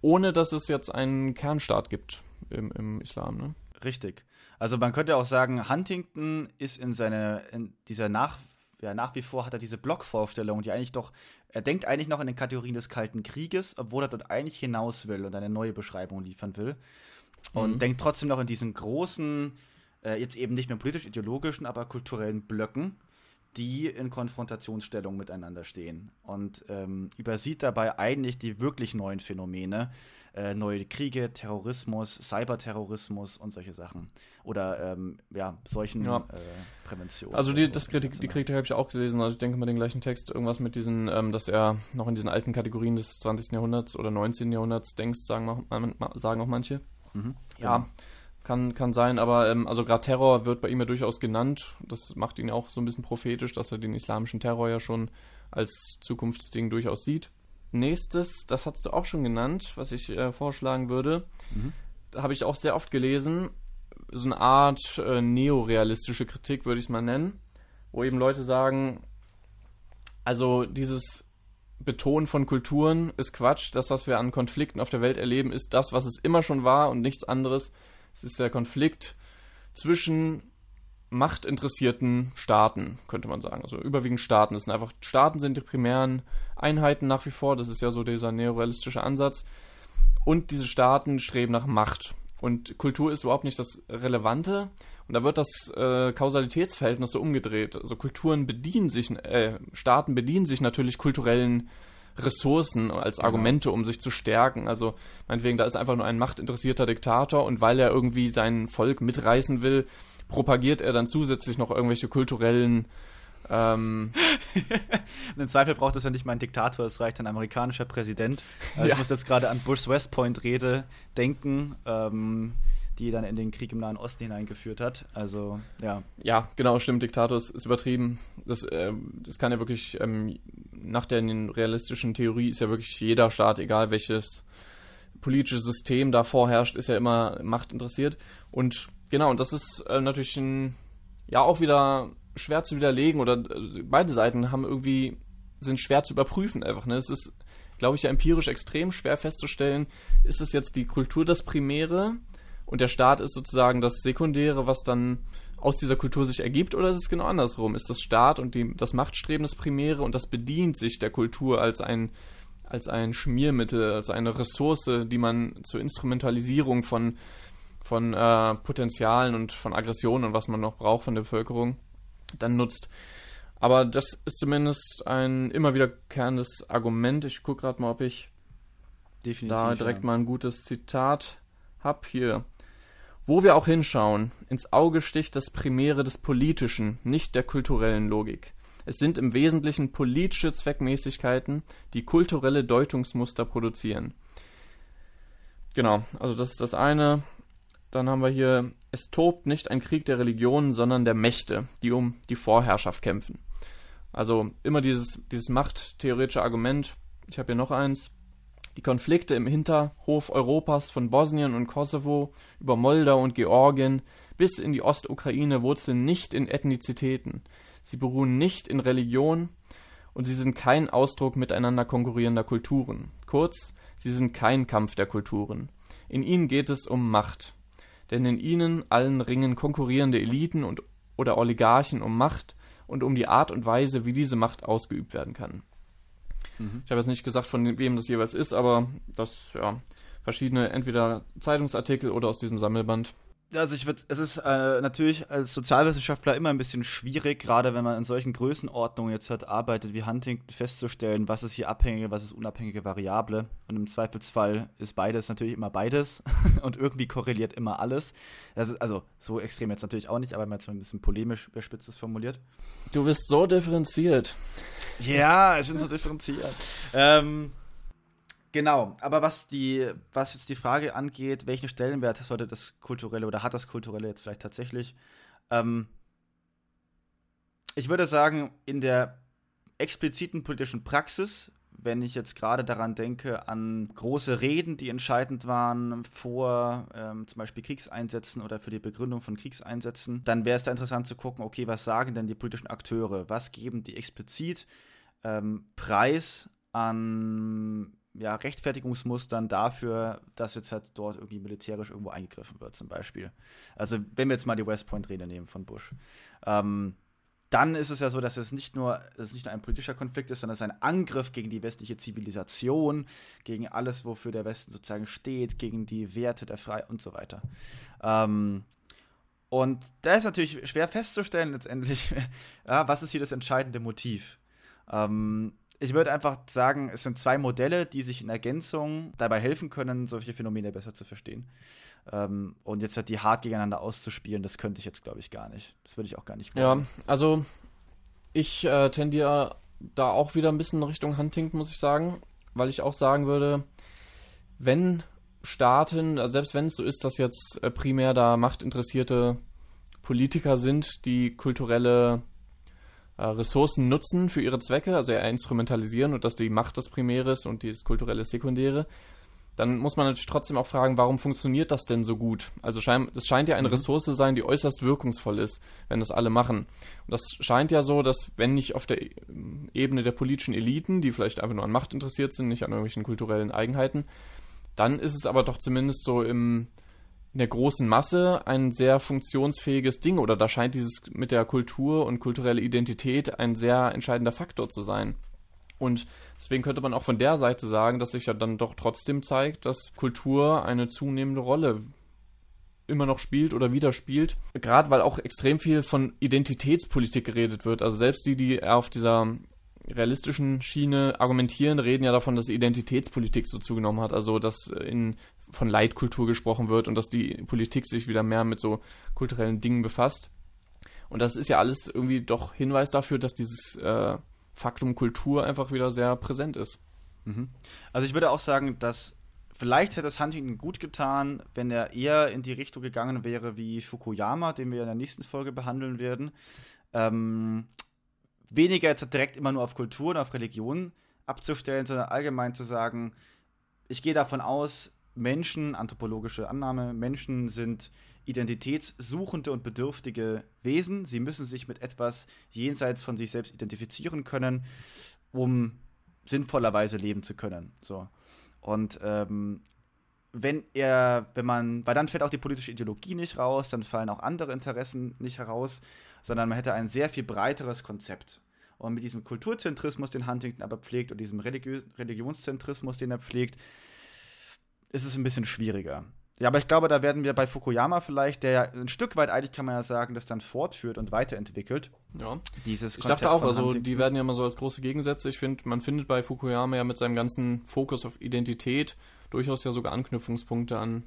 ohne dass es jetzt einen Kernstaat gibt im, im Islam. Ne? Richtig. Also man könnte auch sagen, Huntington ist in seiner, in dieser nach, ja, nach wie vor hat er diese Blockvorstellung, die eigentlich doch, er denkt eigentlich noch in den Kategorien des Kalten Krieges, obwohl er dort eigentlich hinaus will und eine neue Beschreibung liefern will. Und mhm. denkt trotzdem noch in diesen großen, äh, jetzt eben nicht mehr politisch-ideologischen, aber kulturellen Blöcken die in Konfrontationsstellung miteinander stehen und ähm, übersieht dabei eigentlich die wirklich neuen Phänomene, äh, neue Kriege, Terrorismus, Cyberterrorismus und solche Sachen. Oder ähm, ja, solchen ja. Äh, Prävention. Also die, das Kritik, die Kritik habe ich auch gelesen, also ich denke mal den gleichen Text, irgendwas mit diesen, ähm, dass er noch in diesen alten Kategorien des 20. Jahrhunderts oder 19. Jahrhunderts denkst, sagen, sagen auch manche. Mhm, ja. Genau. Kann, kann sein, aber ähm, also gerade Terror wird bei ihm ja durchaus genannt. Das macht ihn auch so ein bisschen prophetisch, dass er den islamischen Terror ja schon als Zukunftsding durchaus sieht. Nächstes, das hast du auch schon genannt, was ich äh, vorschlagen würde. Mhm. Da habe ich auch sehr oft gelesen, so eine Art äh, neorealistische Kritik, würde ich es mal nennen, wo eben Leute sagen, also dieses Betonen von Kulturen ist Quatsch. Das, was wir an Konflikten auf der Welt erleben, ist das, was es immer schon war und nichts anderes. Es ist der Konflikt zwischen machtinteressierten Staaten, könnte man sagen. Also überwiegend Staaten. Das sind einfach, Staaten sind die primären Einheiten nach wie vor. Das ist ja so dieser neorealistische Ansatz. Und diese Staaten streben nach Macht. Und Kultur ist überhaupt nicht das Relevante. Und da wird das äh, Kausalitätsverhältnis so umgedreht. Also Kulturen bedienen sich, äh, Staaten bedienen sich natürlich kulturellen Ressourcen als genau. Argumente, um sich zu stärken. Also meinetwegen, da ist einfach nur ein machtinteressierter Diktator und weil er irgendwie sein Volk mitreißen will, propagiert er dann zusätzlich noch irgendwelche kulturellen Ähm, Im Zweifel braucht es ja nicht mal ein Diktator, es reicht ein amerikanischer Präsident. Also Ja. Ich muss jetzt gerade an Bushs West Point-Rede denken, ähm, die dann in den Krieg im Nahen Osten hineingeführt hat. Also, ja. ja, genau, stimmt, Diktator ist, ist übertrieben. Das, ähm, das kann ja wirklich, ähm, nach der realistischen Theorie ist ja wirklich jeder Staat, egal welches politische System da vorherrscht, ist ja immer Macht interessiert. Und genau, und das ist äh, natürlich ein, ja auch wieder schwer zu widerlegen oder äh, beide Seiten haben irgendwie, sind schwer zu überprüfen einfach. Ne? Es ist, glaube ich, ja empirisch extrem schwer festzustellen, ist es jetzt die Kultur das Primäre und der Staat ist sozusagen das Sekundäre, was dann aus dieser Kultur sich ergibt, oder ist es genau andersrum? Ist das Staat und die, das Machtstreben das Primäre und das bedient sich der Kultur als ein, als ein Schmiermittel, als eine Ressource, die man zur Instrumentalisierung von, von äh, Potenzialen und von Aggressionen und was man noch braucht von der Bevölkerung dann nutzt. Aber das ist zumindest ein immer wiederkehrendes Argument. Ich gucke gerade mal, ob ich Definitiv. da direkt ja. mal ein gutes Zitat hab hier. Wo wir auch hinschauen, ins Auge sticht das Primäre des Politischen, nicht der kulturellen Logik. Es sind im Wesentlichen politische Zweckmäßigkeiten, die kulturelle Deutungsmuster produzieren. Genau, also das ist das eine. Dann haben wir hier, es tobt nicht ein Krieg der Religionen, sondern der Mächte, die um die Vorherrschaft kämpfen. Also immer dieses, dieses machttheoretische Argument. Ich habe hier noch eins. Die Konflikte im Hinterhof Europas von Bosnien und Kosovo über Moldau und Georgien bis in die Ostukraine wurzeln nicht in Ethnizitäten. Sie beruhen nicht in Religion und sie sind kein Ausdruck miteinander konkurrierender Kulturen. Kurz, sie sind kein Kampf der Kulturen. In ihnen geht es um Macht. Denn in ihnen allen ringen konkurrierende Eliten und oder Oligarchen um Macht und um die Art und Weise, wie diese Macht ausgeübt werden kann. Mhm. Ich habe jetzt nicht gesagt, von wem das jeweils ist, aber das, ja, verschiedene, entweder Zeitungsartikel oder aus diesem Sammelband. Also ich würde, es ist äh, natürlich als Sozialwissenschaftler immer ein bisschen schwierig, gerade wenn man in solchen Größenordnungen jetzt halt arbeitet wie Huntington, festzustellen, was ist hier abhängige, was ist unabhängige Variable. Und im Zweifelsfall ist beides natürlich immer beides und irgendwie korreliert immer alles. Das ist also so extrem jetzt natürlich auch nicht, aber mal ein bisschen polemisch überspitzt formuliert. Du bist so differenziert. Ja, ich bin so differenziert. ähm, genau, aber was die, was jetzt die Frage angeht, welchen Stellenwert sollte das Kulturelle oder hat das Kulturelle jetzt vielleicht tatsächlich? Ähm, ich würde sagen, in der expliziten politischen Praxis, wenn ich jetzt gerade daran denke, an große Reden, die entscheidend waren vor ähm, zum Beispiel Kriegseinsätzen oder für die Begründung von Kriegseinsätzen, dann wäre es da interessant zu gucken, okay, was sagen denn die politischen Akteure? Was geben die explizit ähm, Preis an ja, Rechtfertigungsmustern dafür, dass jetzt halt dort irgendwie militärisch irgendwo eingegriffen wird, zum Beispiel. Also, wenn wir jetzt mal die West Point-Rede nehmen von Bush. Ähm, dann ist es ja so, dass es nicht nur, es nicht nur ein politischer Konflikt ist, sondern es ist ein Angriff gegen die westliche Zivilisation, gegen alles, wofür der Westen sozusagen steht, gegen die Werte der Freiheit und so weiter. Ähm, und da ist natürlich schwer festzustellen, letztendlich, ja, was ist hier das entscheidende Motiv. Ähm, ich würde einfach sagen, es sind zwei Modelle, die sich in Ergänzung dabei helfen können, solche Phänomene besser zu verstehen. Ähm, und jetzt halt die hart gegeneinander auszuspielen, das könnte ich jetzt, glaube ich, gar nicht. Das würde ich auch gar nicht Ja, also ich äh, tendiere da auch wieder ein bisschen Richtung Huntington, muss ich sagen, weil ich auch sagen würde, wenn Staaten, also selbst wenn es so ist, dass jetzt äh, primär da machtinteressierte Politiker sind, die kulturelle Ressourcen nutzen für ihre Zwecke, also eher instrumentalisieren und dass die Macht das Primäre ist und das Kulturelle das Sekundäre, dann muss man natürlich trotzdem auch fragen, warum funktioniert das denn so gut? Also schein, das scheint ja eine Mhm. Ressource zu sein, die äußerst wirkungsvoll ist, wenn das alle machen. Und das scheint ja so, dass wenn nicht auf der Ebene der politischen Eliten, die vielleicht einfach nur an Macht interessiert sind, nicht an irgendwelchen kulturellen Eigenheiten, dann ist es aber doch zumindest so im, in der großen Masse ein sehr funktionsfähiges Ding oder da scheint dieses mit der Kultur und kulturelle Identität ein sehr entscheidender Faktor zu sein. Und deswegen könnte man auch von der Seite sagen, dass sich ja dann doch trotzdem zeigt, dass Kultur eine zunehmende Rolle immer noch spielt oder wieder spielt. Gerade weil auch extrem viel von Identitätspolitik geredet wird. Also selbst die, die auf dieser realistischen Schiene argumentieren, reden ja davon, dass Identitätspolitik so zugenommen hat. Also dass in, von Leitkultur gesprochen wird und dass die Politik sich wieder mehr mit so kulturellen Dingen befasst. Und das ist ja alles irgendwie doch Hinweis dafür, dass dieses äh, Faktum Kultur einfach wieder sehr präsent ist. Mhm. Also ich würde auch sagen, dass vielleicht hätte es Huntington gut getan, wenn er eher in die Richtung gegangen wäre wie Fukuyama, den wir in der nächsten Folge behandeln werden. Ähm, weniger jetzt direkt immer nur auf Kultur und auf Religion abzustellen, sondern allgemein zu sagen, ich gehe davon aus, Menschen, anthropologische Annahme, Menschen sind identitätssuchende und bedürftige Wesen. Sie müssen sich mit etwas jenseits von sich selbst identifizieren können, um sinnvollerweise leben zu können. So. Und ähm, wenn er, wenn man, weil dann fällt auch die politische Ideologie nicht raus, dann fallen auch andere Interessen nicht heraus, sondern man hätte ein sehr viel breiteres Konzept. Und mit diesem Kulturzentrismus, den Huntington aber pflegt, und diesem Religi Religionszentrismus, den er pflegt, ist es ein bisschen schwieriger. Ja, aber ich glaube, da werden wir bei Fukuyama vielleicht, der ja ein Stück weit eigentlich kann man ja sagen, das dann fortführt und weiterentwickelt. Ja. Dieses Konzept ich dachte auch, also die werden ja immer so als große Gegensätze. Ich finde, man findet bei Fukuyama ja mit seinem ganzen Fokus auf Identität durchaus ja sogar Anknüpfungspunkte an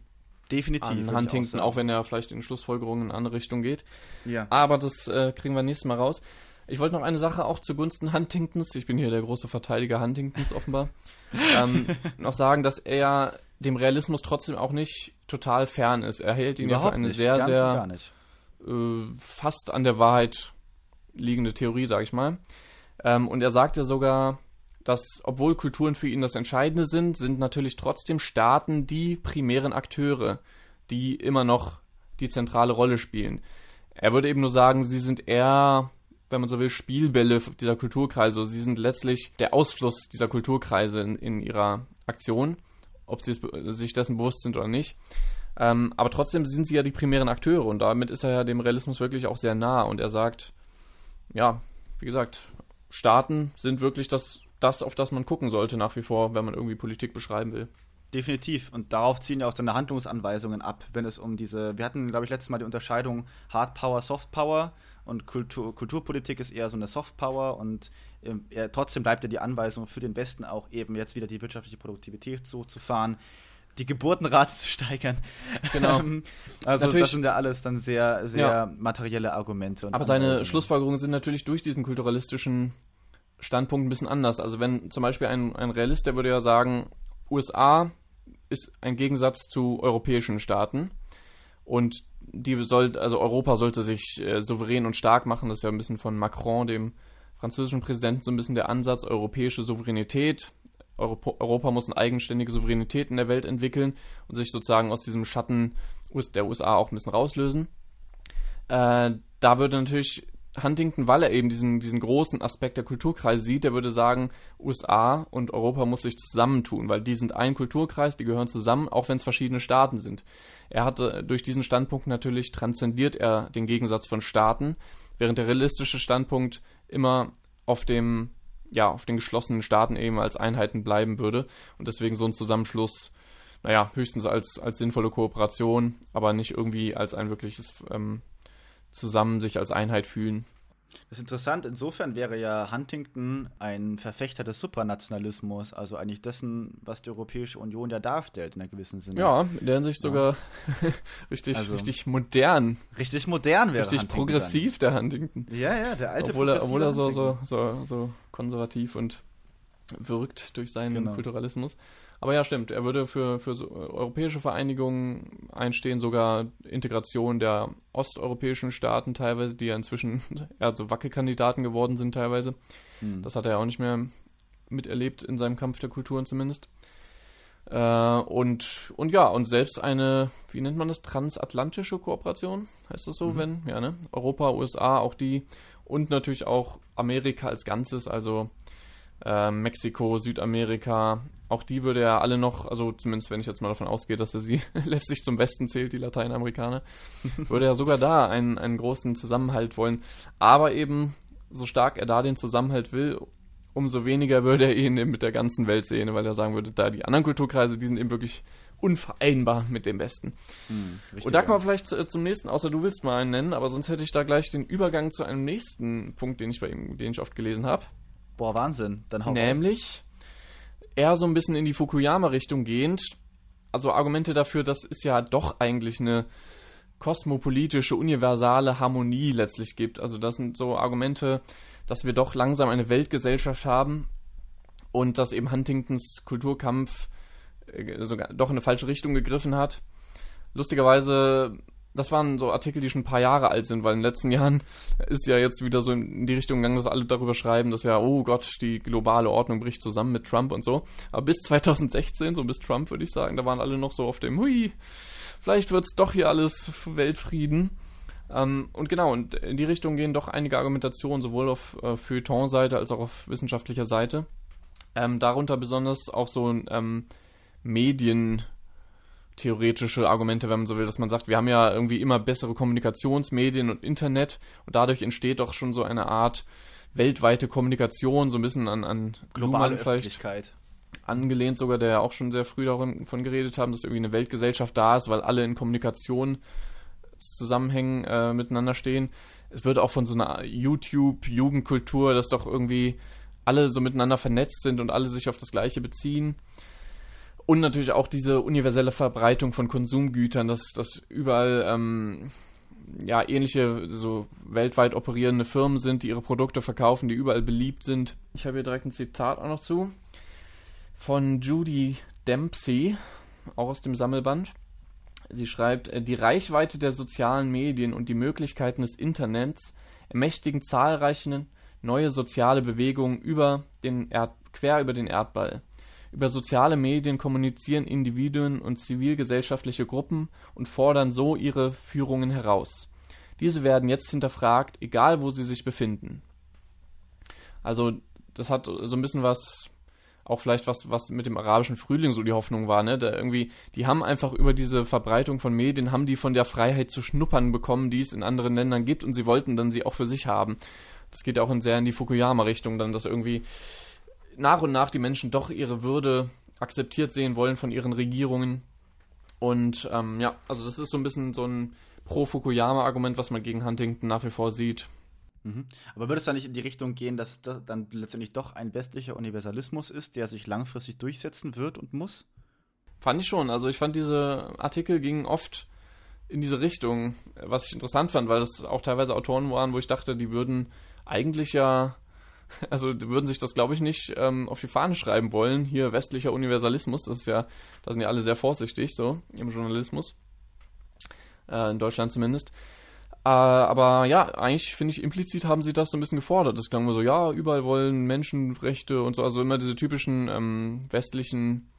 Definitiv. An Huntington, auch, auch, wenn er vielleicht in Schlussfolgerungen in eine andere Richtung geht. Ja. Aber das äh, kriegen wir nächstes Mal raus. Ich wollte noch eine Sache auch zugunsten Huntingtons, ich bin hier der große Verteidiger Huntingtons offenbar, ähm, noch sagen, dass er dem Realismus trotzdem auch nicht total fern ist. Er hält ihn Überhaupt ja für eine nicht, sehr, sehr äh, fast an der Wahrheit liegende Theorie, sage ich mal. Ähm, und er sagte sogar, dass obwohl Kulturen für ihn das Entscheidende sind, sind natürlich trotzdem Staaten die primären Akteure, die immer noch die zentrale Rolle spielen. Er würde eben nur sagen, sie sind eher, wenn man so will, Spielbälle dieser Kulturkreise. Sie sind letztlich der Ausfluss dieser Kulturkreise in, in ihrer Aktion ob sie sich dessen bewusst sind oder nicht. Ähm, aber trotzdem sind sie ja die primären Akteure und damit ist er ja dem Realismus wirklich auch sehr nah und er sagt, ja, wie gesagt, Staaten sind wirklich das, das, auf das man gucken sollte nach wie vor, wenn man irgendwie Politik beschreiben will. Definitiv. Und darauf ziehen ja auch seine Handlungsanweisungen ab, wenn es um diese, wir hatten, glaube ich, letztes Mal die Unterscheidung Hard Power, Soft Power und Kultur, Kulturpolitik ist eher so eine Soft Power und er, trotzdem bleibt ja die Anweisung für den Westen auch eben jetzt wieder die wirtschaftliche Produktivität so zu fahren, die Geburtenrate zu steigern. Genau. Ähm, also natürlich, das sind ja alles dann sehr, sehr ja. materielle Argumente. Aber seine Schlussfolgerungen sind natürlich durch diesen kulturalistischen Standpunkt ein bisschen anders. Also wenn zum Beispiel ein, ein Realist, der würde ja sagen, USA ist ein Gegensatz zu europäischen Staaten. Und die soll, also Europa sollte sich äh, souverän und stark machen. Das ist ja ein bisschen von Macron, dem französischen Präsidenten, so ein bisschen der Ansatz, europäische Souveränität. Europa, muss eine eigenständige Souveränität in der Welt entwickeln und sich sozusagen aus diesem Schatten der USA auch ein bisschen rauslösen. Äh, da würde natürlich Huntington, weil er eben diesen, diesen großen Aspekt der Kulturkreise sieht, der würde sagen, USA und Europa muss sich zusammentun, weil die sind ein Kulturkreis, die gehören zusammen, auch wenn es verschiedene Staaten sind. Er hatte durch diesen Standpunkt natürlich transzendiert er den Gegensatz von Staaten, während der realistische Standpunkt immer auf dem ja, auf den geschlossenen Staaten eben als Einheiten bleiben würde und deswegen so ein Zusammenschluss, naja, höchstens als, als sinnvolle Kooperation, aber nicht irgendwie als ein wirkliches ähm, zusammen sich als Einheit fühlen. Das ist interessant. Insofern wäre ja Huntington ein Verfechter des Supranationalismus, also eigentlich dessen, was die Europäische Union ja darstellt, in einem gewissen Sinne. Ja, in der Hinsicht ja. sogar richtig, also, richtig modern. Richtig modern wäre Richtig Huntington progressiv, dann. der Huntington. Ja, ja, der alte Obwohl er, obwohl er so, so, so, so konservativ und wirkt durch seinen genau. Kulturalismus. Aber ja, stimmt. Er würde für, für so europäische Vereinigungen einstehen, sogar Integration der osteuropäischen Staaten teilweise, die ja inzwischen ja, so Wackelkandidaten geworden sind teilweise. Hm. Das hat er ja auch nicht mehr miterlebt in seinem Kampf der Kulturen zumindest. Äh, und, und ja, und selbst eine, wie nennt man das, transatlantische Kooperation, heißt das so, mhm. wenn, ja, ne? Europa, USA, auch die und natürlich auch Amerika als Ganzes, also äh, Mexiko, Südamerika, auch die würde er alle noch, also zumindest wenn ich jetzt mal davon ausgehe, dass er sie letztlich zum Westen zählt, die Lateinamerikaner, würde er sogar da einen, einen großen Zusammenhalt wollen. Aber eben, so stark er da den Zusammenhalt will, umso weniger würde er ihn eben mit der ganzen Welt sehen, weil er sagen würde, da die anderen Kulturkreise, die sind eben wirklich unvereinbar mit dem Westen. Hm, und da kommen wir vielleicht zu, zum nächsten, außer du willst mal einen nennen, aber sonst hätte ich da gleich den Übergang zu einem nächsten Punkt, den ich bei ihm, den ich oft gelesen habe. Boah, Wahnsinn. Dann hau Nämlich eher so ein bisschen in die Fukuyama-Richtung gehend. Also Argumente dafür, das ist ja doch eigentlich eine kosmopolitische, universale Harmonie letztlich gibt. Also das sind so Argumente, dass wir doch langsam eine Weltgesellschaft haben und dass eben Huntingtons Kulturkampf äh, sogar doch in eine falsche Richtung gegriffen hat. Lustigerweise, das waren so Artikel, die schon ein paar Jahre alt sind, weil in den letzten Jahren ist ja jetzt wieder so in die Richtung gegangen, dass alle darüber schreiben, dass ja, oh Gott, die globale Ordnung bricht zusammen mit Trump und so. Aber bis 2016, so bis Trump, würde ich sagen, da waren alle noch so auf dem, hui, vielleicht wird es doch hier alles Weltfrieden. Ähm, und genau, und in die Richtung gehen doch einige Argumentationen, sowohl auf äh, Feuilleton-Seite als auch auf wissenschaftlicher Seite. Ähm, darunter besonders auch so ähm, medientheoretische Argumente, wenn man so will, dass man sagt, wir haben ja irgendwie immer bessere Kommunikationsmedien und Internet und dadurch entsteht doch schon so eine Art weltweite Kommunikation, so ein bisschen an, an globale Öffentlichkeit angelehnt sogar, der ja auch schon sehr früh davon geredet haben, dass irgendwie eine Weltgesellschaft da ist, weil alle in Kommunikation Zusammenhängen äh, miteinander stehen. Es wird auch von so einer YouTube-Jugendkultur, dass doch irgendwie alle so miteinander vernetzt sind und alle sich auf das Gleiche beziehen. Und natürlich auch diese universelle Verbreitung von Konsumgütern, dass, dass überall ähm, ja ähnliche so weltweit operierende Firmen sind, die ihre Produkte verkaufen, die überall beliebt sind. Ich habe hier direkt ein Zitat auch noch zu von Judy Dempsey, auch aus dem Sammelband. Sie schreibt, äh, die Reichweite der sozialen Medien und die Möglichkeiten des Internets ermächtigen zahlreiche neue soziale Bewegungen über den Erd quer über den Erdball. Über soziale Medien kommunizieren Individuen und zivilgesellschaftliche Gruppen und fordern so ihre Führungen heraus. Diese werden jetzt hinterfragt, egal wo sie sich befinden. Also, das hat so ein bisschen was auch vielleicht was, was mit dem arabischen Frühling so die Hoffnung war, ne? Da irgendwie, die haben einfach über diese Verbreitung von Medien, haben die von der Freiheit zu schnuppern bekommen, die es in anderen Ländern gibt und sie wollten dann sie auch für sich haben. Das geht auch in sehr in die Fukuyama-Richtung dann, dass irgendwie nach und nach die Menschen doch ihre Würde akzeptiert sehen wollen von ihren Regierungen. Und ähm, ja, also das ist so ein bisschen so ein Pro-Fukuyama-Argument, was man gegen Huntington nach wie vor sieht. Mhm. Aber würde es da nicht in die Richtung gehen, dass das dann letztendlich doch ein westlicher Universalismus ist, der sich langfristig durchsetzen wird und muss? Fand ich schon. Also ich fand diese Artikel gingen oft in diese Richtung, was ich interessant fand, weil es auch teilweise Autoren waren, wo ich dachte, die würden eigentlich ja, also würden sich das, glaube ich, nicht ähm, auf die Fahne schreiben wollen. Hier westlicher Universalismus, das ist ja, da sind ja alle sehr vorsichtig so im Journalismus. Äh, in Deutschland zumindest. Äh, aber ja, eigentlich finde ich, implizit haben sie das so ein bisschen gefordert. Das klang immer so, ja, überall wollen Menschenrechte und so, also immer diese typischen ähm, westlichen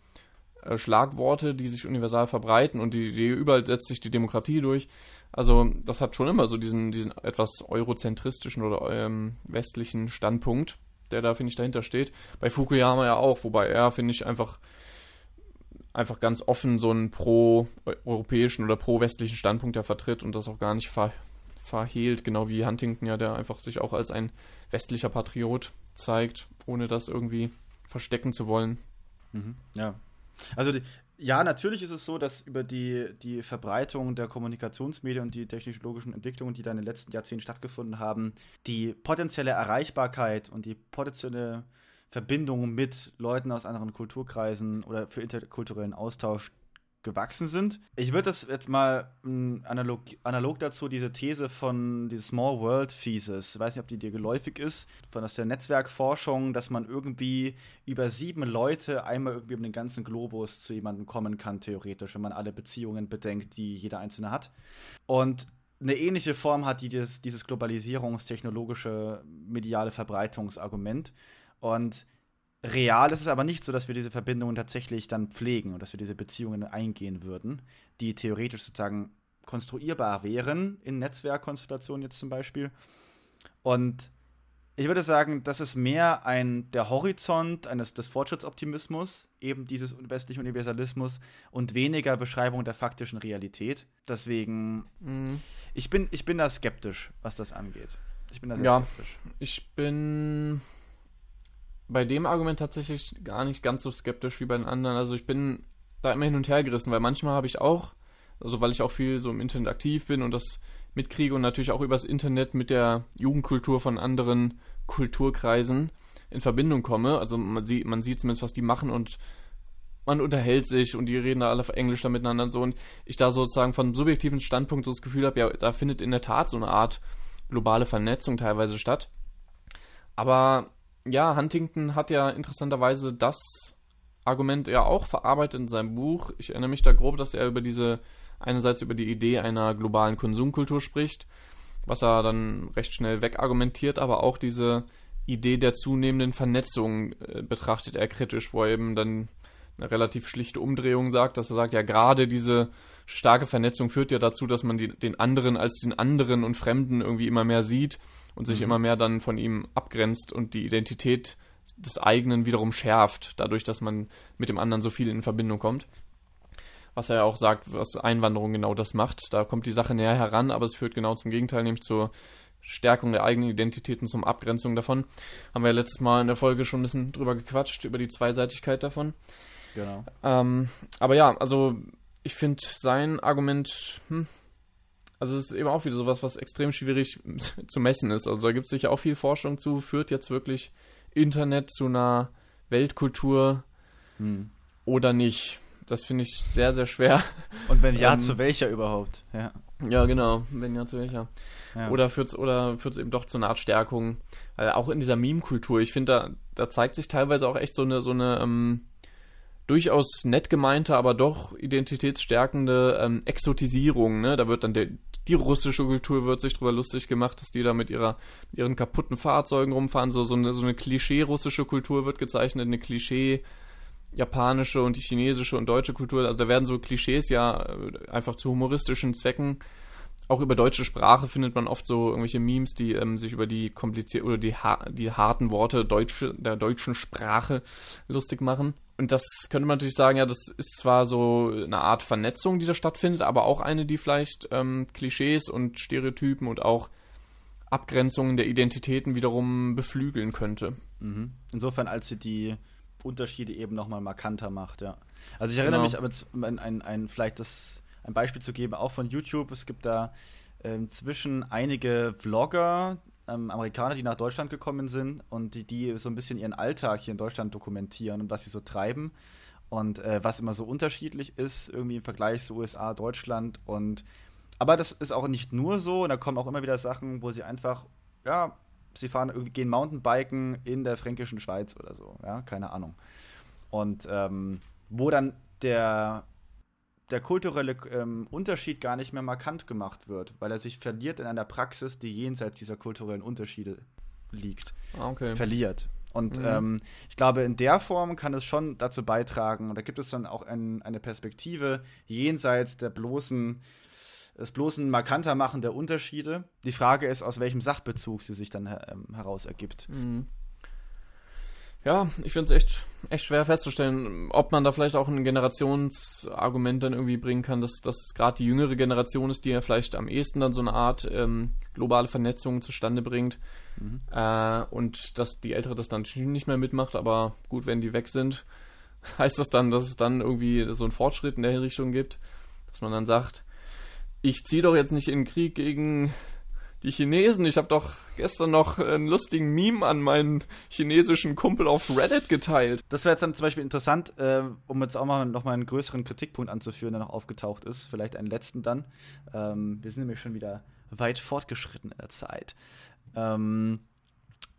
äh, Schlagworte, die sich universal verbreiten und die, die überall setzt sich die Demokratie durch. Also das hat schon immer so diesen, diesen etwas eurozentristischen oder ähm, westlichen Standpunkt, der da, finde ich, dahinter steht. Bei Fukuyama ja auch, wobei er, finde ich, einfach einfach ganz offen so einen pro-europäischen oder pro-westlichen Standpunkt ja vertritt und das auch gar nicht ver verhehlt, genau wie Huntington ja, der einfach sich auch als ein westlicher Patriot zeigt, ohne das irgendwie verstecken zu wollen. Mhm, ja. Also die, ja, natürlich ist es so, dass über die, die Verbreitung der Kommunikationsmedien und die technologischen Entwicklungen, die da in den letzten Jahrzehnten stattgefunden haben, die potenzielle Erreichbarkeit und die potenzielle Verbindung mit Leuten aus anderen Kulturkreisen oder für interkulturellen Austausch gewachsen sind. Ich würde das jetzt mal hm, analog, analog dazu diese These von die Small World Thesis, ich weiß nicht, ob die dir geläufig ist, von aus der Netzwerkforschung, dass man irgendwie über sieben Leute einmal irgendwie um den ganzen Globus zu jemandem kommen kann, theoretisch, wenn man alle Beziehungen bedenkt, die jeder Einzelne hat. Und eine ähnliche Form hat dieses, dieses globalisierungstechnologische mediale Verbreitungsargument. Und Real ist es aber nicht so, dass wir diese Verbindungen tatsächlich dann pflegen und dass wir diese Beziehungen eingehen würden, die theoretisch sozusagen konstruierbar wären in Netzwerkkonstellationen jetzt zum Beispiel. Und ich würde sagen, das ist mehr ein der Horizont eines des Fortschrittsoptimismus, eben dieses westliche Universalismus und weniger Beschreibung der faktischen Realität. Deswegen, mhm. ich, bin, ich bin da skeptisch, was das angeht. Ich bin da sehr ja, skeptisch. Ich bin bei dem Argument tatsächlich gar nicht ganz so skeptisch wie bei den anderen. Also ich bin da immer hin und her gerissen, weil manchmal habe ich auch, also weil ich auch viel so im Internet aktiv bin und das mitkriege und natürlich auch übers Internet mit der Jugendkultur von anderen Kulturkreisen in Verbindung komme. Also man sieht, man sieht zumindest, was die machen und man unterhält sich und die reden da alle auf Englisch da miteinander und so und ich da sozusagen von subjektiven Standpunkt so das Gefühl habe, ja, da findet in der Tat so eine Art globale Vernetzung teilweise statt. Aber ja, Huntington hat ja interessanterweise das Argument ja auch verarbeitet in seinem Buch. Ich erinnere mich da grob, dass er über diese, einerseits über die Idee einer globalen Konsumkultur spricht, was er dann recht schnell wegargumentiert, aber auch diese Idee der zunehmenden Vernetzung äh, betrachtet er kritisch, wo er eben dann eine relativ schlichte Umdrehung sagt, dass er sagt, ja, gerade diese starke Vernetzung führt ja dazu, dass man die, den anderen als den anderen und Fremden irgendwie immer mehr sieht und sich mhm. immer mehr dann von ihm abgrenzt und die Identität des eigenen wiederum schärft, dadurch, dass man mit dem anderen so viel in Verbindung kommt. Was er ja auch sagt, was Einwanderung genau das macht. Da kommt die Sache näher heran, aber es führt genau zum Gegenteil, nämlich zur Stärkung der eigenen Identitäten, zum Abgrenzung davon. Haben wir ja letztes Mal in der Folge schon ein bisschen drüber gequatscht, über die Zweiseitigkeit davon. Genau. Ähm, aber ja, also ich finde sein Argument, hm, also es ist eben auch wieder sowas, was extrem schwierig zu messen ist. Also da gibt es sicher auch viel Forschung zu, führt jetzt wirklich Internet zu einer Weltkultur hm. oder nicht? Das finde ich sehr, sehr schwer. Und wenn ja, ähm, zu welcher überhaupt? Ja, ja genau, wenn ja, zu welcher. Ja. Oder führt es oder führt's eben doch zu einer Art Stärkung. Also auch in dieser Meme-Kultur, ich finde, da, da zeigt sich teilweise auch echt so eine, so eine ähm, durchaus nett gemeinte, aber doch identitätsstärkende ähm, Exotisierung. Ne? Da wird dann der, die russische Kultur wird sich drüber lustig gemacht, dass die da mit ihrer ihren kaputten Fahrzeugen rumfahren. So, so eine, so eine Klischee-russische Kultur wird gezeichnet, eine Klischee- japanische und die chinesische und deutsche Kultur. Also da werden so Klischees ja äh, einfach zu humoristischen Zwecken auch über deutsche Sprache findet man oft so irgendwelche Memes, die ähm, sich über die komplizierten oder die, die harten Worte deutsche, der deutschen Sprache lustig machen. Und das könnte man natürlich sagen, ja, das ist zwar so eine Art Vernetzung, die da stattfindet, aber auch eine, die vielleicht ähm, Klischees und Stereotypen und auch Abgrenzungen der Identitäten wiederum beflügeln könnte. Mhm. Insofern, als sie die Unterschiede eben nochmal markanter macht, ja. Also ich erinnere genau. mich an ein, ein, vielleicht das ein Beispiel zu geben, auch von YouTube. Es gibt da inzwischen einige Vlogger, ähm, Amerikaner, die nach Deutschland gekommen sind und die, die so ein bisschen ihren Alltag hier in Deutschland dokumentieren und was sie so treiben und äh, was immer so unterschiedlich ist, irgendwie im Vergleich zu USA, Deutschland und aber das ist auch nicht nur so und da kommen auch immer wieder Sachen, wo sie einfach, ja, sie fahren irgendwie, gehen Mountainbiken in der fränkischen Schweiz oder so, ja, keine Ahnung. Und ähm, wo dann der der kulturelle ähm, Unterschied gar nicht mehr markant gemacht wird, weil er sich verliert in einer Praxis, die jenseits dieser kulturellen Unterschiede liegt. Ah, okay. Verliert. Und mhm. ähm, ich glaube, in der Form kann es schon dazu beitragen, und da gibt es dann auch ein, eine Perspektive jenseits der bloßen, des bloßen markanter machen der Unterschiede. Die Frage ist, aus welchem Sachbezug sie sich dann ähm, heraus ergibt. Mhm ja, ich finde es echt, echt schwer festzustellen, ob man da vielleicht auch ein Generationsargument dann irgendwie bringen kann, dass das gerade die jüngere Generation ist, die ja vielleicht am ehesten dann so eine Art ähm, globale Vernetzung zustande bringt. Mhm. Äh, und dass die Ältere das dann natürlich nicht mehr mitmacht, aber gut, wenn die weg sind, heißt das dann, dass es dann irgendwie so einen Fortschritt in der Richtung gibt, dass man dann sagt, ich ziehe doch jetzt nicht in den Krieg gegen die Chinesen, ich habe doch gestern noch einen lustigen Meme an meinen chinesischen Kumpel auf Reddit geteilt. Das wäre jetzt dann zum Beispiel interessant, äh, um jetzt auch mal noch mal einen größeren Kritikpunkt anzuführen, der noch aufgetaucht ist. Vielleicht einen letzten dann. Ähm, wir sind nämlich schon wieder weit fortgeschritten in der Zeit. Ähm,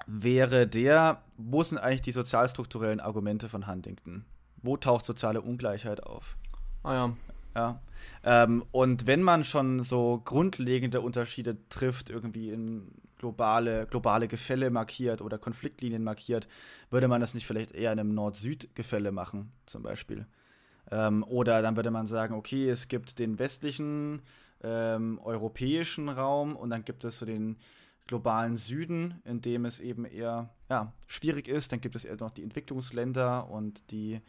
wäre der, wo sind eigentlich die sozialstrukturellen Argumente von Huntington? Wo taucht soziale Ungleichheit auf? Ah ja. Ja. Ähm, und wenn man schon so grundlegende Unterschiede trifft, irgendwie in globale, globale Gefälle markiert oder Konfliktlinien markiert, würde man das nicht vielleicht eher in einem Nord-Süd-Gefälle machen, zum Beispiel. Ähm, oder dann würde man sagen, okay, es gibt den westlichen ähm, europäischen Raum und dann gibt es so den globalen Süden, in dem es eben eher ja, schwierig ist. Dann gibt es eher noch die Entwicklungsländer und die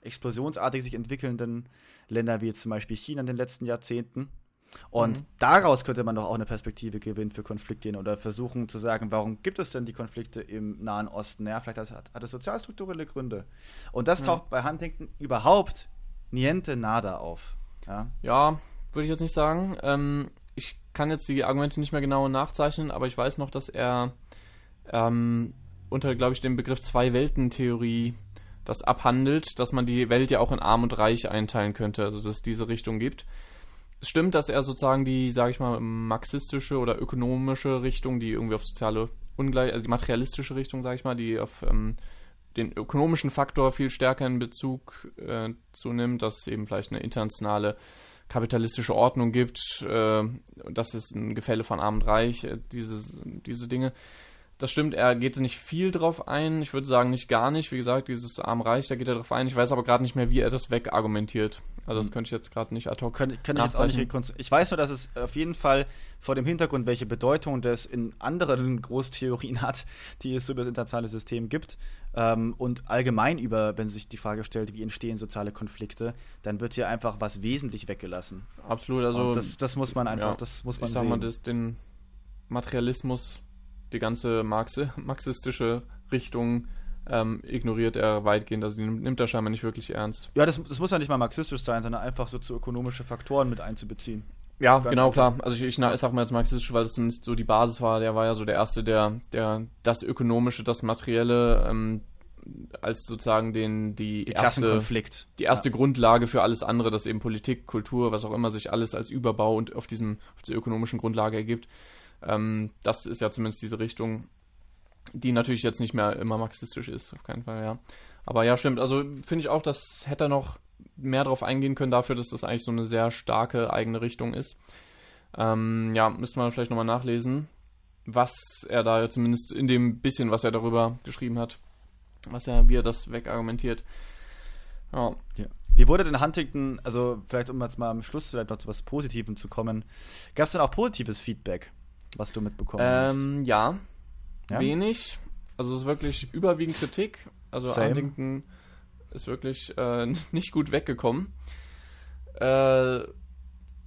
explosionsartig sich entwickelnden Länder, wie jetzt zum Beispiel China in den letzten Jahrzehnten. Und mhm. daraus könnte man doch auch eine Perspektive gewinnen für Konflikte oder versuchen zu sagen, warum gibt es denn die Konflikte im Nahen Osten? Ja, vielleicht hat, hat es sozialstrukturelle Gründe. Und das mhm. taucht bei Huntington überhaupt niente nada auf. Ja, ja würde ich jetzt nicht sagen. Ähm, kann jetzt die Argumente nicht mehr genau nachzeichnen, aber ich weiß noch, dass er ähm, unter, glaube ich, dem Begriff Zwei-Welten-Theorie das abhandelt, dass man die Welt ja auch in arm und reich einteilen könnte, also dass es diese Richtung gibt. Es stimmt, dass er sozusagen die, sage ich mal, marxistische oder ökonomische Richtung, die irgendwie auf soziale Ungleich, also die materialistische Richtung, sage ich mal, die auf ähm, den ökonomischen Faktor viel stärker in Bezug äh, zunimmt, dass eben vielleicht eine internationale kapitalistische Ordnung gibt, äh, dass es ein Gefälle von Arm und Reich, äh, dieses, diese Dinge. Das stimmt, er geht nicht viel drauf ein. Ich würde sagen, nicht gar nicht. Wie gesagt, dieses Arm-Reich, da geht er drauf ein. Ich weiß aber gerade nicht mehr, wie er das wegargumentiert. Also, das hm. könnte ich jetzt gerade nicht ad hoc. Kann, kann ich jetzt auch nicht Ich weiß nur, dass es auf jeden Fall vor dem Hintergrund, welche Bedeutung das in anderen Großtheorien hat, die es über das internationale System gibt. Ähm, und allgemein über, wenn sich die Frage stellt, wie entstehen soziale Konflikte, dann wird hier einfach was wesentlich weggelassen. Absolut, also. das, das muss man einfach, ja, das muss man ich sag sehen. mal, das, den Materialismus die ganze Marxi marxistische Richtung ähm, ignoriert er weitgehend. Also die nimmt er scheinbar nicht wirklich ernst. Ja, das, das muss ja nicht mal marxistisch sein, sondern einfach sozioökonomische Faktoren mit einzubeziehen. Ja, Ganz genau, klar. Also ich, ich, ich sag mal jetzt marxistisch, weil das zumindest so die Basis war. Der war ja so der Erste, der, der das Ökonomische, das Materielle ähm, als sozusagen den, die, die erste, die erste ja. Grundlage für alles andere, dass eben Politik, Kultur, was auch immer sich alles als Überbau und auf diesem, auf dieser ökonomischen Grundlage ergibt. Ähm, das ist ja zumindest diese Richtung, die natürlich jetzt nicht mehr immer marxistisch ist, auf keinen Fall, ja. Aber ja, stimmt. Also finde ich auch, das hätte er noch mehr darauf eingehen können, dafür, dass das eigentlich so eine sehr starke eigene Richtung ist. Ähm, ja, müsste man vielleicht nochmal nachlesen, was er da zumindest in dem bisschen, was er darüber geschrieben hat, was er, wie er das wegargumentiert. Ja. ja. Wie wurde denn Huntington, also vielleicht um jetzt mal am Schluss vielleicht noch zu was Positivem zu kommen, gab es denn auch positives Feedback? Was du mitbekommen ähm, hast? Ja, ja, wenig. Also es ist wirklich überwiegend Kritik. Also Same. Huntington ist wirklich äh, nicht gut weggekommen. Äh,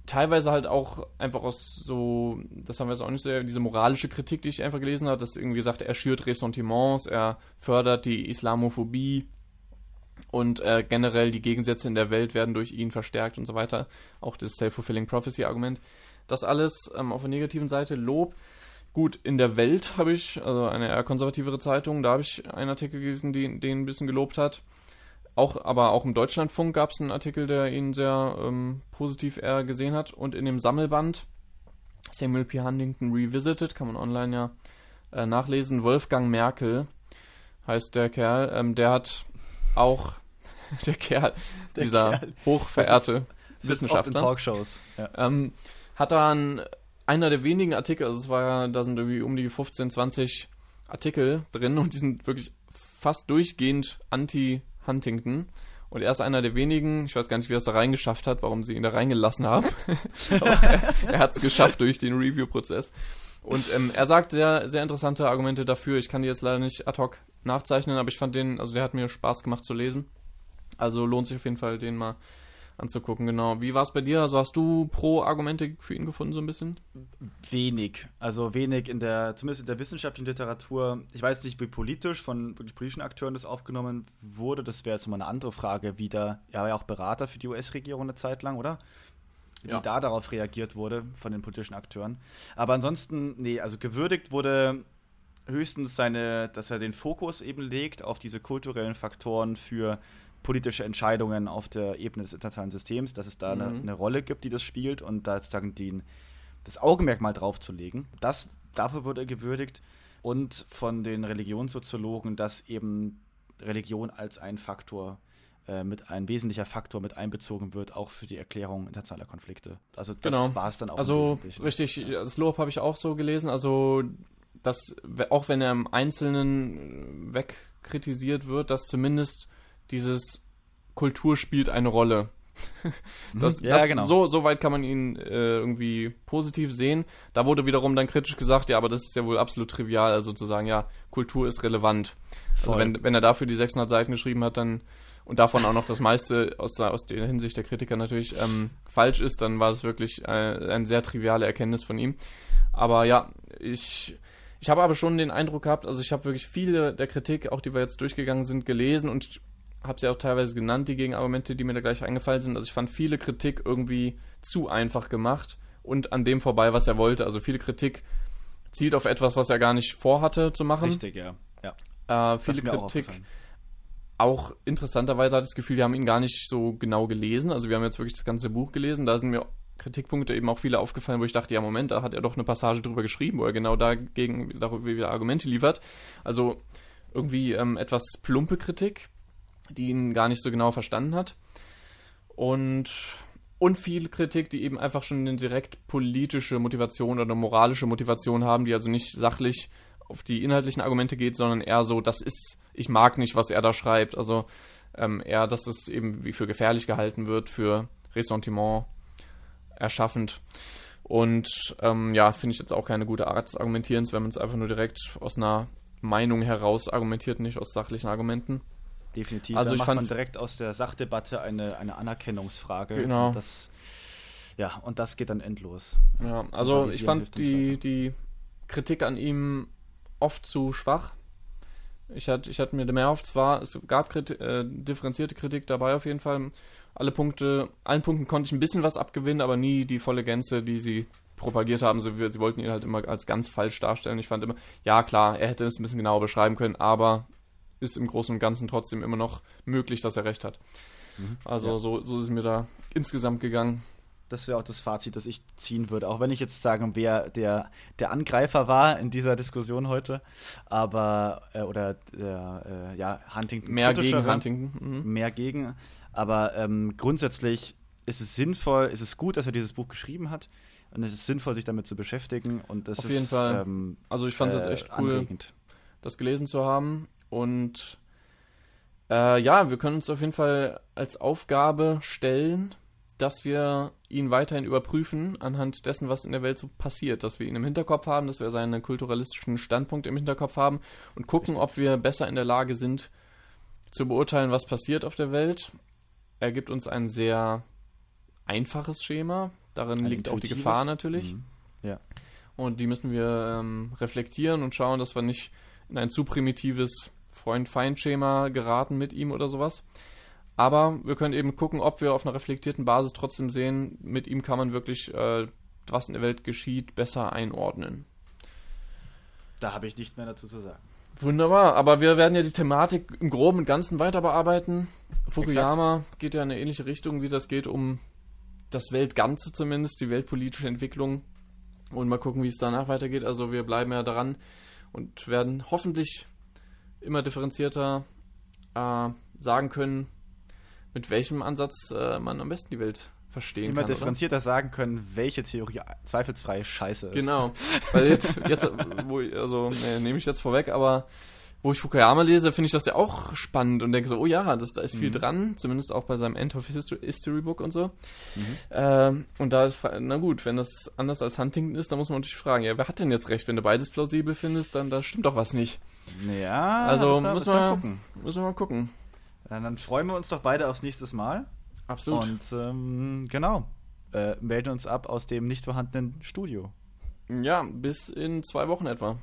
teilweise halt auch einfach aus so, das haben wir jetzt auch nicht sehr, diese moralische Kritik, die ich einfach gelesen habe, dass irgendwie sagt, er schürt Ressentiments, er fördert die Islamophobie und äh, generell die Gegensätze in der Welt werden durch ihn verstärkt und so weiter. Auch das Self-Fulfilling Prophecy-Argument. Das alles ähm, auf der negativen Seite Lob. Gut, in der Welt habe ich, also eine eher konservativere Zeitung, da habe ich einen Artikel gelesen, die, den ein bisschen gelobt hat. Auch, aber auch im Deutschlandfunk gab es einen Artikel, der ihn sehr ähm, positiv eher gesehen hat. Und in dem Sammelband Samuel P. Huntington Revisited, kann man online ja äh, nachlesen. Wolfgang Merkel heißt der Kerl. Ähm, der hat auch, der Kerl, der dieser Kerl. hochverehrte Wissenschaftler. Oft in Talkshows. Ja. Ähm, hat dann einer der wenigen Artikel, also es war ja, da sind irgendwie um die 15, 20 Artikel drin und die sind wirklich fast durchgehend anti-Huntington. Und er ist einer der wenigen, ich weiß gar nicht, wie er es da reingeschafft hat, warum sie ihn da reingelassen haben. er, er hat es geschafft durch den Review-Prozess. Und ähm, er sagt sehr, sehr interessante Argumente dafür. Ich kann die jetzt leider nicht ad hoc nachzeichnen, aber ich fand den, also der hat mir Spaß gemacht zu lesen. Also lohnt sich auf jeden Fall, den mal anzugucken, genau. Wie war es bei dir? Also hast du Pro-Argumente für ihn gefunden, so ein bisschen? Wenig. Also wenig in der, zumindest in der wissenschaftlichen Literatur. Ich weiß nicht, wie politisch von wirklich politischen Akteuren das aufgenommen wurde. Das wäre jetzt mal eine andere Frage. Wieder, er war ja auch Berater für die US-Regierung eine Zeit lang, oder? Wie ja. da darauf reagiert wurde von den politischen Akteuren. Aber ansonsten, nee, also gewürdigt wurde höchstens seine, dass er den Fokus eben legt auf diese kulturellen Faktoren für politische Entscheidungen auf der Ebene des internationalen Systems, dass es da mhm. eine, eine, Rolle gibt, die das spielt und da sozusagen die, das Augenmerk mal drauf zu legen. Das, dafür wurde er gewürdigt und von den Religionssoziologen, dass eben Religion als ein Faktor äh, mit ein wesentlicher Faktor mit einbezogen wird, auch für die Erklärung internationaler Konflikte. Also das genau. war es dann auch. Also richtig, das Lob habe ich auch so gelesen. Also dass auch wenn er im Einzelnen wegkritisiert wird, dass zumindest dieses Kultur spielt eine Rolle. das, ja, das, genau. so, so weit kann man ihn äh, irgendwie positiv sehen. Da wurde wiederum dann kritisch gesagt, ja, aber das ist ja wohl absolut trivial, also zu sagen, ja, Kultur ist relevant. Also Voll. Also wenn, wenn er dafür die 600 Seiten geschrieben hat, dann und davon auch noch das meiste aus, aus der Hinsicht der Kritiker natürlich ähm, falsch ist, dann war es wirklich äh, eine sehr triviale Erkenntnis von ihm. Aber ja, ich, ich habe aber schon den Eindruck gehabt, also ich habe wirklich viele der Kritik, auch die wir jetzt durchgegangen sind, gelesen und habe sie auch teilweise genannt, die Gegenargumente, die mir da gleich eingefallen sind. Also ich fand viele Kritik irgendwie zu einfach gemacht und an dem vorbei, was er wollte. Also viele Kritik zielt auf etwas, was er gar nicht vorhatte zu machen. Richtig, ja. ja. Äh, viele Kritik auch interessanterweise hatte ich das Gefühl, wir haben ihn gar nicht so genau gelesen. Also wir haben jetzt wirklich das ganze Buch gelesen. Da sind mir Kritikpunkte eben auch viele aufgefallen, wo ich dachte, ja Moment, da hat er doch eine Passage drüber geschrieben, wo er genau dagegen darüber wieder Argumente liefert. Also irgendwie ähm, etwas plumpe Kritik, die ihn gar nicht so genau verstanden hat. Und und viel Kritik, die eben einfach schon eine direkt politische Motivation oder moralische Motivation haben, die also nicht sachlich auf die inhaltlichen Argumente geht, sondern eher so, das ist, ich mag nicht, was er da schreibt. Also ähm, eher, dass es eben wie für gefährlich gehalten wird, für Ressentiment erschaffend. Und ähm, ja, finde ich jetzt auch keine gute Art des Argumentierens, wenn man es einfach nur direkt aus einer Meinung heraus argumentiert, nicht aus sachlichen Argumenten. Definitiv. Also da ich macht fand, man direkt aus der Sachdebatte eine, eine Anerkennungsfrage. Genau. Und das, ja, und das geht dann endlos. Ja, also ich fand die, die Kritik an ihm oft zu schwach. Ich hatte, ich hatte mir mehr auf, zwar, es gab Kritik, äh, differenzierte Kritik dabei auf jeden Fall. Alle Punkte, allen Punkten konnte ich ein bisschen was abgewinnen, aber nie die volle Gänze, die sie propagiert haben. Sie, sie wollten ihn halt immer als ganz falsch darstellen. Ich fand immer, ja klar, er hätte es ein bisschen genauer beschreiben können, aber ist im Großen und Ganzen trotzdem immer noch möglich, dass er recht hat. Mhm, also ja. so, so ist es mir da insgesamt gegangen. Das wäre auch das Fazit, das ich ziehen würde. Auch wenn ich jetzt sagen, wer der, der Angreifer war in dieser Diskussion heute, aber, äh, oder äh, ja, Huntington. Mehr gegen Huntington. Mhm. Mehr gegen. Aber ähm, grundsätzlich ist es sinnvoll, ist es gut, dass er dieses Buch geschrieben hat. Und es ist sinnvoll, sich damit zu beschäftigen. Und das Auf ist, jeden Fall. Ähm, also ich fand es äh, jetzt echt cool, anregend. das gelesen zu haben. Und äh, ja, wir können uns auf jeden Fall als Aufgabe stellen, dass wir ihn weiterhin überprüfen anhand dessen, was in der Welt so passiert, dass wir ihn im Hinterkopf haben, dass wir seinen kulturalistischen Standpunkt im Hinterkopf haben und gucken, Richtig. ob wir besser in der Lage sind zu beurteilen, was passiert auf der Welt. Er gibt uns ein sehr einfaches Schema, darin ein liegt auch die Gefahr natürlich. Mhm. Ja. Und die müssen wir ähm, reflektieren und schauen, dass wir nicht in ein zu primitives Freund-Feind-Schema geraten mit ihm oder sowas. Aber wir können eben gucken, ob wir auf einer reflektierten Basis trotzdem sehen, mit ihm kann man wirklich, äh, was in der Welt geschieht, besser einordnen. Da habe ich nicht mehr dazu zu sagen. Wunderbar, aber wir werden ja die Thematik im Groben und Ganzen weiter bearbeiten. Fukuyama Exakt. geht ja in eine ähnliche Richtung, wie das geht um das Weltganze zumindest, die weltpolitische Entwicklung. Und mal gucken, wie es danach weitergeht. Also wir bleiben ja dran und werden hoffentlich immer differenzierter äh, sagen können, mit welchem Ansatz äh, man am besten die Welt verstehen immer kann. Immer differenzierter oder? sagen können, welche Theorie zweifelsfrei scheiße ist. Genau. Weil jetzt, jetzt wo ich, also nee, nehme ich jetzt vorweg, aber wo ich Fukuyama lese, finde ich das ja auch spannend und denke so, oh ja, das, da ist viel mhm. dran, zumindest auch bei seinem End of History, History Book und so. Mhm. Ähm, und da ist, na gut, wenn das anders als Huntington ist, dann muss man natürlich fragen, ja, wer hat denn jetzt recht? Wenn du beides plausibel findest, dann da stimmt doch was nicht. Ja, also müssen wir, wir gucken. Müssen wir mal gucken. Dann, dann freuen wir uns doch beide aufs nächste Mal. Absolut. Und ähm, genau, äh, melden uns ab aus dem nicht vorhandenen Studio. Ja, bis in zwei Wochen etwa.